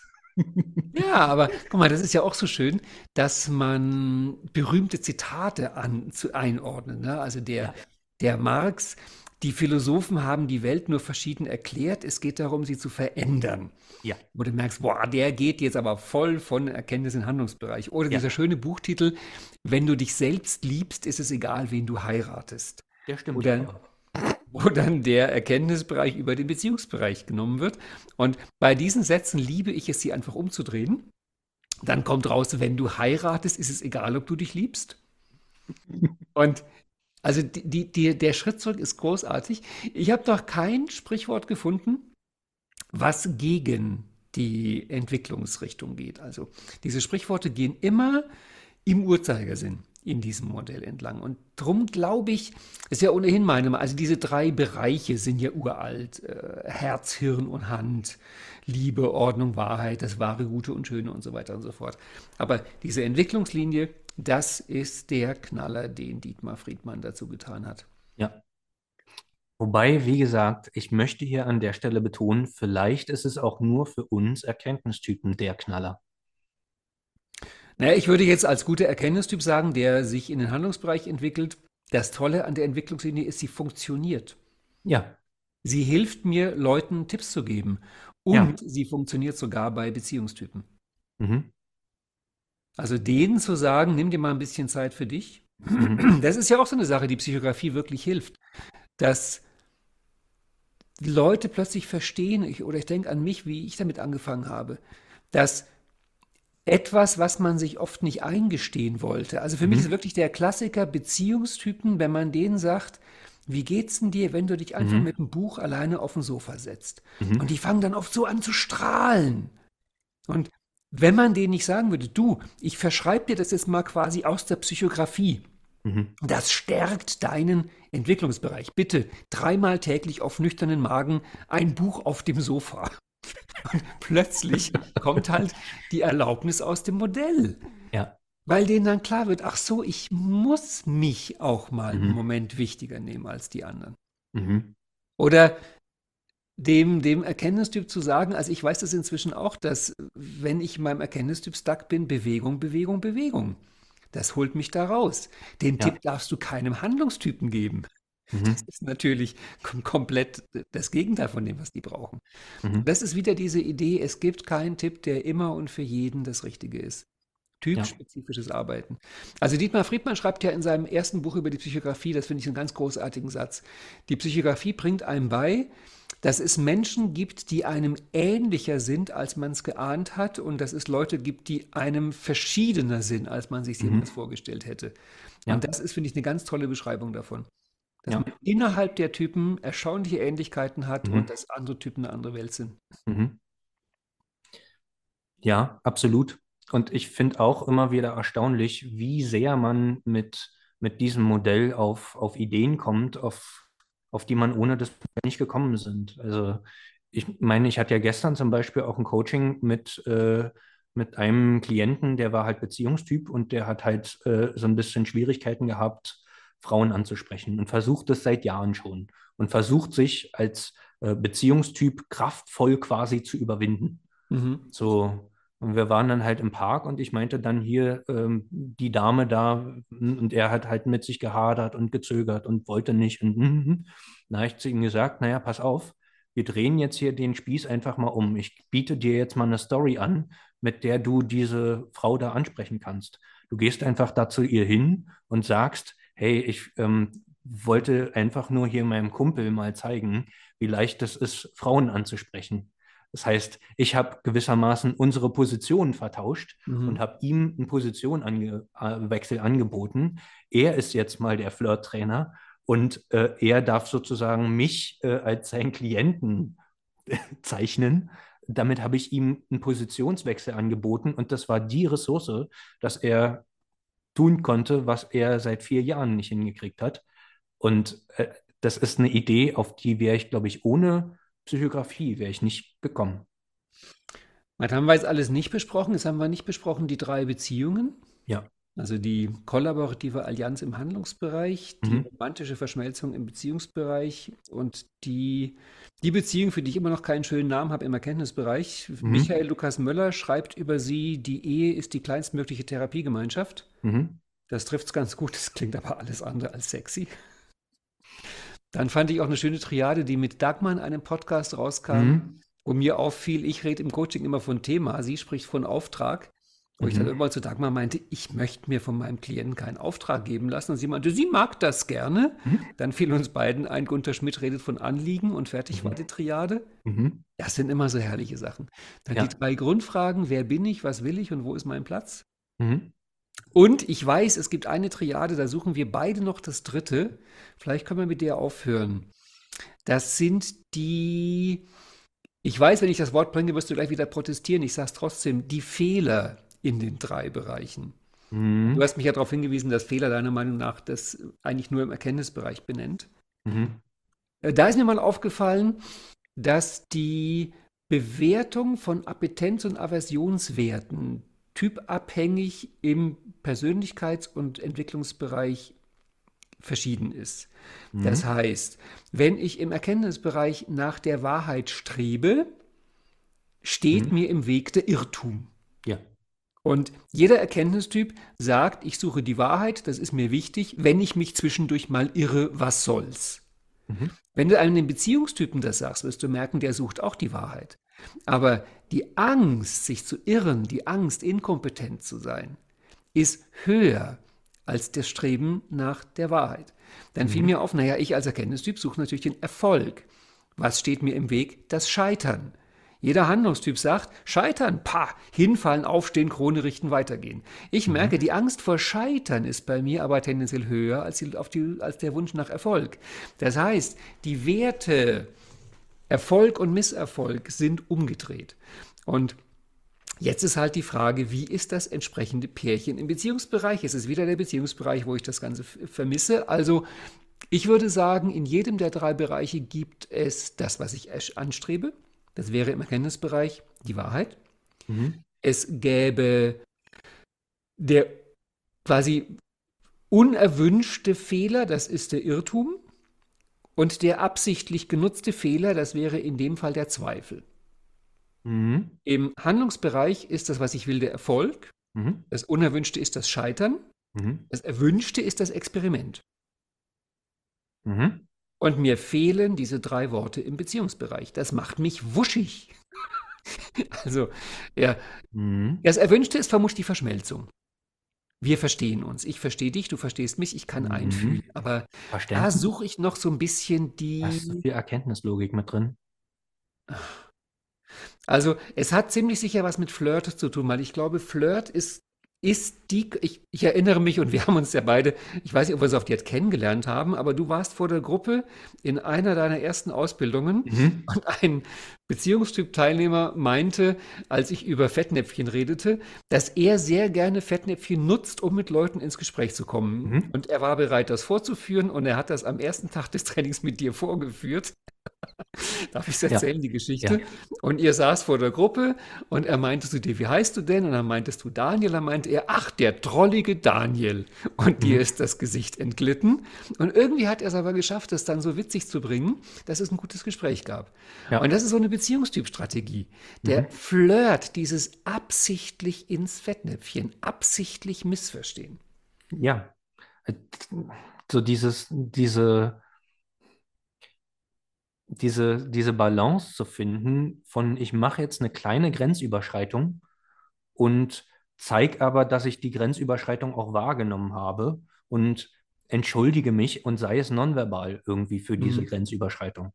Speaker 1: Ja, aber guck mal, das ist ja auch so schön, dass man berühmte Zitate an, zu, einordnet. Ne? Also der, ja. der Marx, die Philosophen haben die Welt nur verschieden erklärt. Es geht darum, sie zu verändern. Ja. Wo du merkst, boah, der geht jetzt aber voll von Erkenntnis in Handlungsbereich. Oder ja. dieser schöne Buchtitel, wenn du dich selbst liebst, ist es egal, wen du heiratest.
Speaker 2: Der stimmt.
Speaker 1: Wo dann, wo dann der Erkenntnisbereich über den Beziehungsbereich genommen wird. Und bei diesen Sätzen liebe ich es, sie einfach umzudrehen. Dann kommt raus, wenn du heiratest, ist es egal, ob du dich liebst. Und also die, die, der Schritt zurück ist großartig. Ich habe noch kein Sprichwort gefunden, was gegen die Entwicklungsrichtung geht. Also diese Sprichworte gehen immer im Uhrzeigersinn in diesem Modell entlang. Und darum glaube ich, ist ja ohnehin meine, also diese drei Bereiche sind ja uralt. Äh, Herz, Hirn und Hand, Liebe, Ordnung, Wahrheit, das wahre, Gute und Schöne und so weiter und so fort. Aber diese Entwicklungslinie, das ist der Knaller, den Dietmar Friedmann dazu getan hat.
Speaker 2: Ja. Wobei, wie gesagt, ich möchte hier an der Stelle betonen, vielleicht ist es auch nur für uns Erkenntnistypen der Knaller.
Speaker 1: Naja, ich würde jetzt als guter Erkenntnistyp sagen, der sich in den Handlungsbereich entwickelt, das Tolle an der Entwicklungslinie ist, sie funktioniert.
Speaker 2: Ja.
Speaker 1: Sie hilft mir, Leuten Tipps zu geben. Und ja. sie funktioniert sogar bei Beziehungstypen. Mhm. Also denen zu sagen, nimm dir mal ein bisschen Zeit für dich. Mhm. Das ist ja auch so eine Sache, die Psychografie wirklich hilft. Dass die Leute plötzlich verstehen, ich, oder ich denke an mich, wie ich damit angefangen habe, dass etwas, was man sich oft nicht eingestehen wollte. Also für mhm. mich ist wirklich der Klassiker Beziehungstypen, wenn man denen sagt, wie geht's denn dir, wenn du dich einfach mhm. mit einem Buch alleine auf dem Sofa setzt? Mhm. Und die fangen dann oft so an zu strahlen. Und wenn man denen nicht sagen würde, du, ich verschreibe dir das jetzt mal quasi aus der Psychografie, mhm. das stärkt deinen Entwicklungsbereich. Bitte dreimal täglich auf nüchternen Magen ein Buch auf dem Sofa. Und plötzlich kommt halt die Erlaubnis aus dem Modell.
Speaker 2: Ja.
Speaker 1: Weil denen dann klar wird, ach so, ich muss mich auch mal mhm. im Moment wichtiger nehmen als die anderen. Mhm. Oder dem, dem Erkenntnistyp zu sagen, also ich weiß das inzwischen auch, dass wenn ich in meinem Erkenntnistyp stuck bin, Bewegung, Bewegung, Bewegung. Das holt mich da raus. Den ja. Tipp darfst du keinem Handlungstypen geben. Mhm. Das ist natürlich kom komplett das Gegenteil von dem, was die brauchen. Mhm. Das ist wieder diese Idee, es gibt keinen Tipp, der immer und für jeden das Richtige ist. Typspezifisches ja. Arbeiten. Also Dietmar Friedmann schreibt ja in seinem ersten Buch über die Psychografie, das finde ich einen ganz großartigen Satz. Die Psychografie bringt einem bei, dass es Menschen gibt, die einem ähnlicher sind, als man es geahnt hat, und dass es Leute gibt, die einem verschiedener sind, als man sich mhm. jemals vorgestellt hätte. Ja. Und das ist, finde ich, eine ganz tolle Beschreibung davon. Dass ja. man innerhalb der Typen erstaunliche Ähnlichkeiten hat mhm. und dass andere Typen eine andere Welt sind. Mhm.
Speaker 2: Ja, absolut. Und ich finde auch immer wieder erstaunlich, wie sehr man mit, mit diesem Modell auf, auf Ideen kommt, auf, auf die man ohne das nicht gekommen sind. Also ich meine, ich hatte ja gestern zum Beispiel auch ein Coaching mit, äh, mit einem Klienten, der war halt Beziehungstyp und der hat halt äh, so ein bisschen Schwierigkeiten gehabt, Frauen anzusprechen und versucht es seit Jahren schon und versucht sich als, äh, Beziehungstyp kraftvoll quasi zu überwinden. Mhm. So, und wir waren dann halt im Park und ich meinte dann hier ähm, die Dame da und er hat halt mit sich gehadert und gezögert und wollte nicht. Und mm, na, ich zu ihm gesagt, naja, pass auf, wir drehen jetzt hier den Spieß einfach mal um. Ich biete dir jetzt mal eine Story an, mit der du diese Frau da ansprechen kannst. Du gehst einfach da zu ihr hin und sagst, hey, ich ähm, wollte einfach nur hier meinem Kumpel mal zeigen, wie leicht es ist, Frauen anzusprechen. Das heißt, ich habe gewissermaßen unsere Positionen vertauscht mhm. und habe ihm einen Positionenwechsel äh, angeboten. Er ist jetzt mal der Flirt-Trainer und äh, er darf sozusagen mich äh, als seinen Klienten zeichnen. Damit habe ich ihm einen Positionswechsel angeboten und das war die Ressource, dass er tun konnte, was er seit vier Jahren nicht hingekriegt hat. Und äh, das ist eine Idee, auf die wäre ich, glaube ich, ohne Psychografie wäre ich nicht gekommen.
Speaker 1: Was haben wir jetzt alles nicht besprochen? Jetzt haben wir nicht besprochen die drei Beziehungen.
Speaker 2: Ja.
Speaker 1: Also die kollaborative Allianz im Handlungsbereich, die mhm. romantische Verschmelzung im Beziehungsbereich und die, die Beziehung, für die ich immer noch keinen schönen Namen habe im Erkenntnisbereich. Mhm. Michael Lukas Möller schreibt über sie, die Ehe ist die kleinstmögliche Therapiegemeinschaft. Mhm. Das trifft es ganz gut, das klingt aber alles andere als sexy. Dann fand ich auch eine schöne Triade, die mit Dagmar in einem Podcast rauskam, mhm. wo mir auffiel, ich rede im Coaching immer von Thema, sie spricht von Auftrag. Wo mhm. ich dann mhm. immer zu Dagmar meinte, ich möchte mir von meinem Klienten keinen Auftrag geben lassen. Und sie meinte, sie mag das gerne. Mhm. Dann fiel uns beiden ein, Gunter Schmidt redet von Anliegen und fertig mhm. war die Triade. Mhm. Das sind immer so herrliche Sachen. Dann ja. die drei Grundfragen, wer bin ich, was will ich und wo ist mein Platz? Mhm. Und ich weiß, es gibt eine Triade, da suchen wir beide noch das dritte. Vielleicht können wir mit der aufhören. Das sind die, ich weiß, wenn ich das Wort bringe, wirst du gleich wieder protestieren. Ich sage es trotzdem, die Fehler in den drei Bereichen. Mhm. Du hast mich ja darauf hingewiesen, dass Fehler deiner Meinung nach das eigentlich nur im Erkenntnisbereich benennt. Mhm. Äh, da ist mir mal aufgefallen, dass die Bewertung von Appetenz- und Aversionswerten typabhängig im Persönlichkeits- und Entwicklungsbereich verschieden ist. Mhm. Das heißt, wenn ich im Erkenntnisbereich nach der Wahrheit strebe, steht mhm. mir im Weg der Irrtum. Und jeder Erkenntnistyp sagt, ich suche die Wahrheit, das ist mir wichtig, wenn ich mich zwischendurch mal irre, was soll's. Mhm. Wenn du einem Beziehungstypen das sagst, wirst du merken, der sucht auch die Wahrheit. Aber die Angst, sich zu irren, die Angst, inkompetent zu sein, ist höher als das Streben nach der Wahrheit. Dann mhm. fiel mir auf, naja, ich als Erkenntnistyp suche natürlich den Erfolg. Was steht mir im Weg? Das Scheitern. Jeder Handlungstyp sagt, scheitern, pa, hinfallen, aufstehen, Krone richten, weitergehen. Ich mhm. merke, die Angst vor Scheitern ist bei mir aber tendenziell höher als, die, die, als der Wunsch nach Erfolg. Das heißt, die Werte, Erfolg und Misserfolg sind umgedreht. Und Jetzt ist halt die Frage, wie ist das entsprechende Pärchen im Beziehungsbereich? Es ist wieder der Beziehungsbereich, wo ich das Ganze vermisse. Also ich würde sagen, in jedem der drei Bereiche gibt es das, was ich anstrebe. Das wäre im Erkenntnisbereich die Wahrheit. Mhm. Es gäbe der quasi unerwünschte Fehler, das ist der Irrtum. Und der absichtlich genutzte Fehler, das wäre in dem Fall der Zweifel. Mhm. Im Handlungsbereich ist das, was ich will, der Erfolg. Mhm. Das Unerwünschte ist das Scheitern. Mhm. Das Erwünschte ist das Experiment. Mhm. Und mir fehlen diese drei Worte im Beziehungsbereich. Das macht mich wuschig. also, ja. Mhm. Das Erwünschte ist vermutlich die Verschmelzung. Wir verstehen uns. Ich verstehe dich, du verstehst mich, ich kann mhm. einfühlen. Aber da suche ich noch so ein bisschen die.
Speaker 2: Hast du viel Erkenntnislogik mit drin?
Speaker 1: Also, es hat ziemlich sicher was mit Flirt zu tun, weil ich glaube, Flirt ist ist die, ich, ich, erinnere mich und wir haben uns ja beide, ich weiß nicht, ob wir es auf die jetzt kennengelernt haben, aber du warst vor der Gruppe in einer deiner ersten Ausbildungen mhm. und ein Beziehungstyp-Teilnehmer meinte, als ich über Fettnäpfchen redete, dass er sehr gerne Fettnäpfchen nutzt, um mit Leuten ins Gespräch zu kommen. Mhm. Und er war bereit, das vorzuführen und er hat das am ersten Tag des Trainings mit dir vorgeführt. Darf ich es erzählen, ja. die Geschichte? Ja. Und ihr saß vor der Gruppe und er meinte zu dir, wie heißt du denn? Und dann meintest du Daniel. Dann meinte er, ach, der trollige Daniel. Und mhm. dir ist das Gesicht entglitten. Und irgendwie hat er es aber geschafft, das dann so witzig zu bringen, dass es ein gutes Gespräch gab. Ja. Und das ist so eine Beziehungstypstrategie. Der mhm. Flirt, dieses absichtlich ins Fettnäpfchen, absichtlich missverstehen.
Speaker 2: Ja, so dieses, diese diese, diese Balance zu finden von, ich mache jetzt eine kleine Grenzüberschreitung und zeige aber, dass ich die Grenzüberschreitung auch wahrgenommen habe und entschuldige mich und sei es nonverbal irgendwie für diese mhm. Grenzüberschreitung.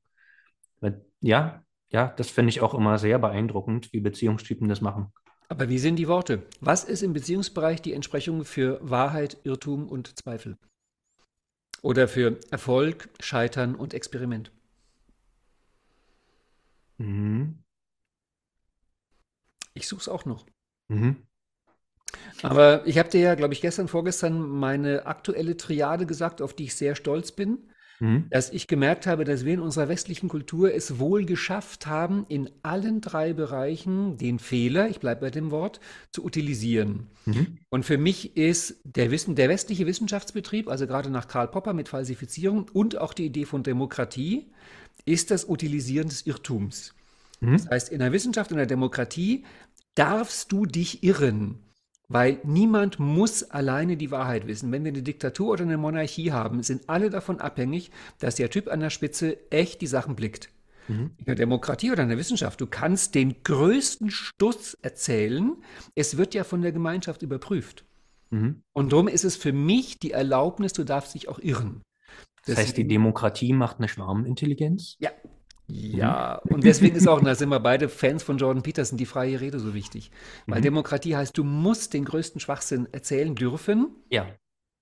Speaker 2: Ja, ja, das finde ich auch immer sehr beeindruckend, wie Beziehungstypen das machen.
Speaker 1: Aber wie sind die Worte? Was ist im Beziehungsbereich die Entsprechung für Wahrheit, Irrtum und Zweifel? Oder für Erfolg, Scheitern und Experiment? Mhm. Ich suche es auch noch. Mhm. Aber ich habe dir ja, glaube ich, gestern, vorgestern meine aktuelle Triade gesagt, auf die ich sehr stolz bin, mhm. dass ich gemerkt habe, dass wir in unserer westlichen Kultur es wohl geschafft haben, in allen drei Bereichen den Fehler, ich bleibe bei dem Wort, zu utilisieren. Mhm. Und für mich ist der, Wissen, der westliche Wissenschaftsbetrieb, also gerade nach Karl Popper mit Falsifizierung und auch die Idee von Demokratie, ist das Utilisieren des Irrtums. Mhm. Das heißt, in der Wissenschaft und der Demokratie darfst du dich irren, weil niemand muss alleine die Wahrheit wissen. Wenn wir eine Diktatur oder eine Monarchie haben, sind alle davon abhängig, dass der Typ an der Spitze echt die Sachen blickt. Mhm. In der Demokratie oder in der Wissenschaft, du kannst den größten Stuss erzählen, es wird ja von der Gemeinschaft überprüft. Mhm. Und darum ist es für mich die Erlaubnis, du darfst dich auch irren.
Speaker 2: Das heißt, die Demokratie macht eine Schwarmintelligenz?
Speaker 1: Ja. Ja, mhm. und deswegen ist auch, da sind wir beide Fans von Jordan Peterson, die freie Rede so wichtig. Weil mhm. Demokratie heißt, du musst den größten Schwachsinn erzählen dürfen.
Speaker 2: Ja.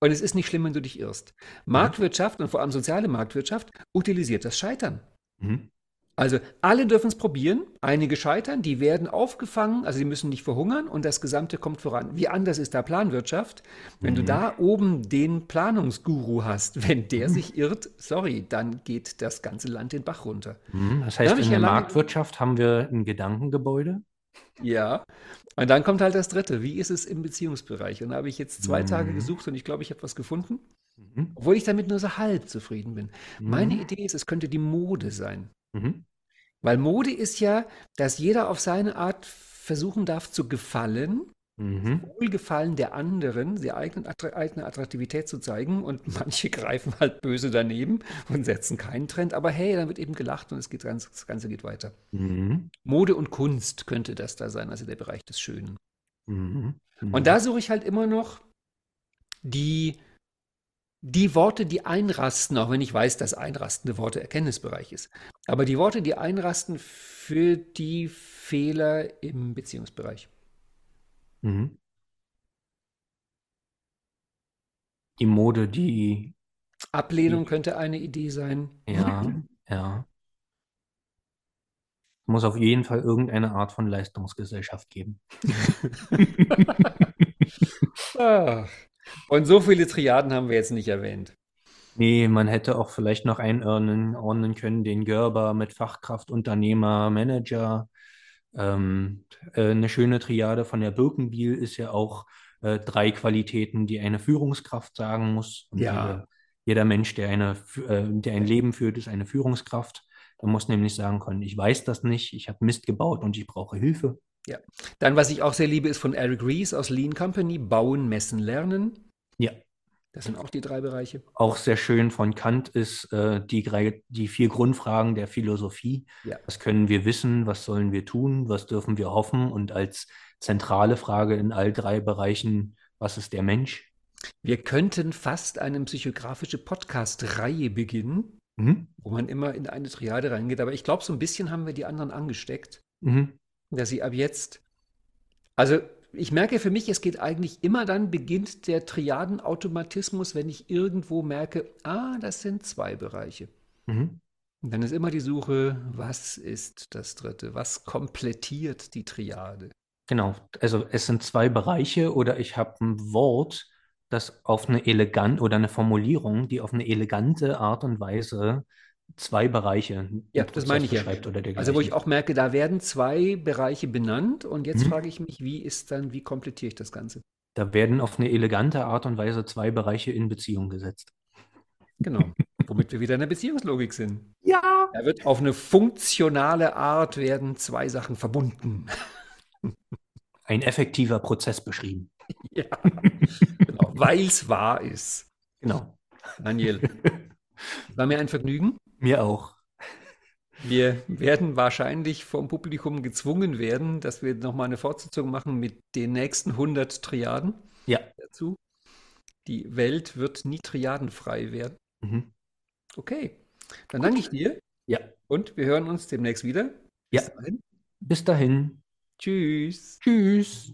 Speaker 1: Und es ist nicht schlimm, wenn du dich irrst. Marktwirtschaft und vor allem soziale Marktwirtschaft utilisiert das Scheitern. Mhm. Also alle dürfen es probieren, einige scheitern, die werden aufgefangen, also sie müssen nicht verhungern und das Gesamte kommt voran. Wie anders ist da Planwirtschaft? Wenn mhm. du da oben den Planungsguru hast, wenn der mhm. sich irrt, sorry, dann geht das ganze Land den Bach runter.
Speaker 2: Mhm. Das heißt, in der Marktwirtschaft haben wir ein Gedankengebäude?
Speaker 1: Ja, und dann kommt halt das Dritte. Wie ist es im Beziehungsbereich? Und da habe ich jetzt zwei Tage mhm. gesucht und ich glaube, ich habe was gefunden. Mhm. Obwohl ich damit nur so halb zufrieden bin. Meine Idee ist, es könnte die Mode sein. Mhm. Weil Mode ist ja, dass jeder auf seine Art versuchen darf zu gefallen, mhm. Wohlgefallen der anderen, die eigene, eigene Attraktivität zu zeigen. Und manche greifen halt böse daneben und setzen keinen Trend. Aber hey, dann wird eben gelacht und es geht ganz, das Ganze geht weiter. Mhm. Mode und Kunst könnte das da sein, also der Bereich des Schönen. Mhm. Und mhm. da suche ich halt immer noch die die Worte, die einrasten, auch wenn ich weiß, dass einrastende Worte Erkenntnisbereich ist, aber die Worte, die einrasten für die Fehler im Beziehungsbereich. Mhm.
Speaker 2: Die Mode, die.
Speaker 1: Ablehnung die, könnte eine Idee sein.
Speaker 2: Ja, ja. Muss auf jeden Fall irgendeine Art von Leistungsgesellschaft geben.
Speaker 1: Ach, und so viele Triaden haben wir jetzt nicht erwähnt.
Speaker 2: Nee, man hätte auch vielleicht noch einordnen können, den Gerber mit Fachkraft, Unternehmer, Manager. Ähm, äh, eine schöne Triade von der Birkenbiel ist ja auch äh, drei Qualitäten, die eine Führungskraft sagen muss. Und
Speaker 1: ja. Jeder,
Speaker 2: jeder Mensch, der, eine, äh, der ein Leben führt, ist eine Führungskraft. Er muss nämlich sagen können, ich weiß das nicht, ich habe Mist gebaut und ich brauche Hilfe.
Speaker 1: Ja. Dann, was ich auch sehr liebe, ist von Eric Rees aus Lean Company, Bauen, Messen, Lernen.
Speaker 2: Ja.
Speaker 1: Das sind auch die drei Bereiche.
Speaker 2: Auch sehr schön von Kant ist äh, die, die vier Grundfragen der Philosophie. Ja. Was können wir wissen? Was sollen wir tun? Was dürfen wir hoffen? Und als zentrale Frage in all drei Bereichen, was ist der Mensch?
Speaker 1: Wir könnten fast eine psychografische Podcast-Reihe beginnen, mhm. wo man immer in eine Triade reingeht. Aber ich glaube, so ein bisschen haben wir die anderen angesteckt. Mhm dass sie ab jetzt, also ich merke für mich, es geht eigentlich immer dann, beginnt der Triadenautomatismus, wenn ich irgendwo merke, ah, das sind zwei Bereiche. Mhm. Und dann ist immer die Suche, was ist das dritte? Was komplettiert die Triade?
Speaker 2: Genau, also es sind zwei Bereiche oder ich habe ein Wort, das auf eine elegante oder eine Formulierung, die auf eine elegante Art und Weise zwei Bereiche.
Speaker 1: Ja, das meine ich ja. Also wo ich auch merke, da werden zwei Bereiche benannt und jetzt mhm. frage ich mich, wie ist dann, wie komplettiere ich das Ganze?
Speaker 2: Da werden auf eine elegante Art und Weise zwei Bereiche in Beziehung gesetzt.
Speaker 1: Genau. Womit wir wieder in der Beziehungslogik sind.
Speaker 2: Ja.
Speaker 1: Da wird auf eine funktionale Art werden zwei Sachen verbunden.
Speaker 2: Ein effektiver Prozess beschrieben.
Speaker 1: Ja, genau, weil es wahr ist.
Speaker 2: Genau.
Speaker 1: Daniel, war mir ein Vergnügen.
Speaker 2: Mir auch.
Speaker 1: Wir werden wahrscheinlich vom Publikum gezwungen werden, dass wir nochmal eine Fortsetzung machen mit den nächsten 100 Triaden.
Speaker 2: Ja.
Speaker 1: Dazu. Die Welt wird nie triadenfrei werden.
Speaker 2: Mhm.
Speaker 1: Okay, dann Gut. danke ich dir.
Speaker 2: Ja.
Speaker 1: Und wir hören uns demnächst wieder.
Speaker 2: Bis ja. Dahin. Bis dahin.
Speaker 1: Tschüss.
Speaker 2: Tschüss.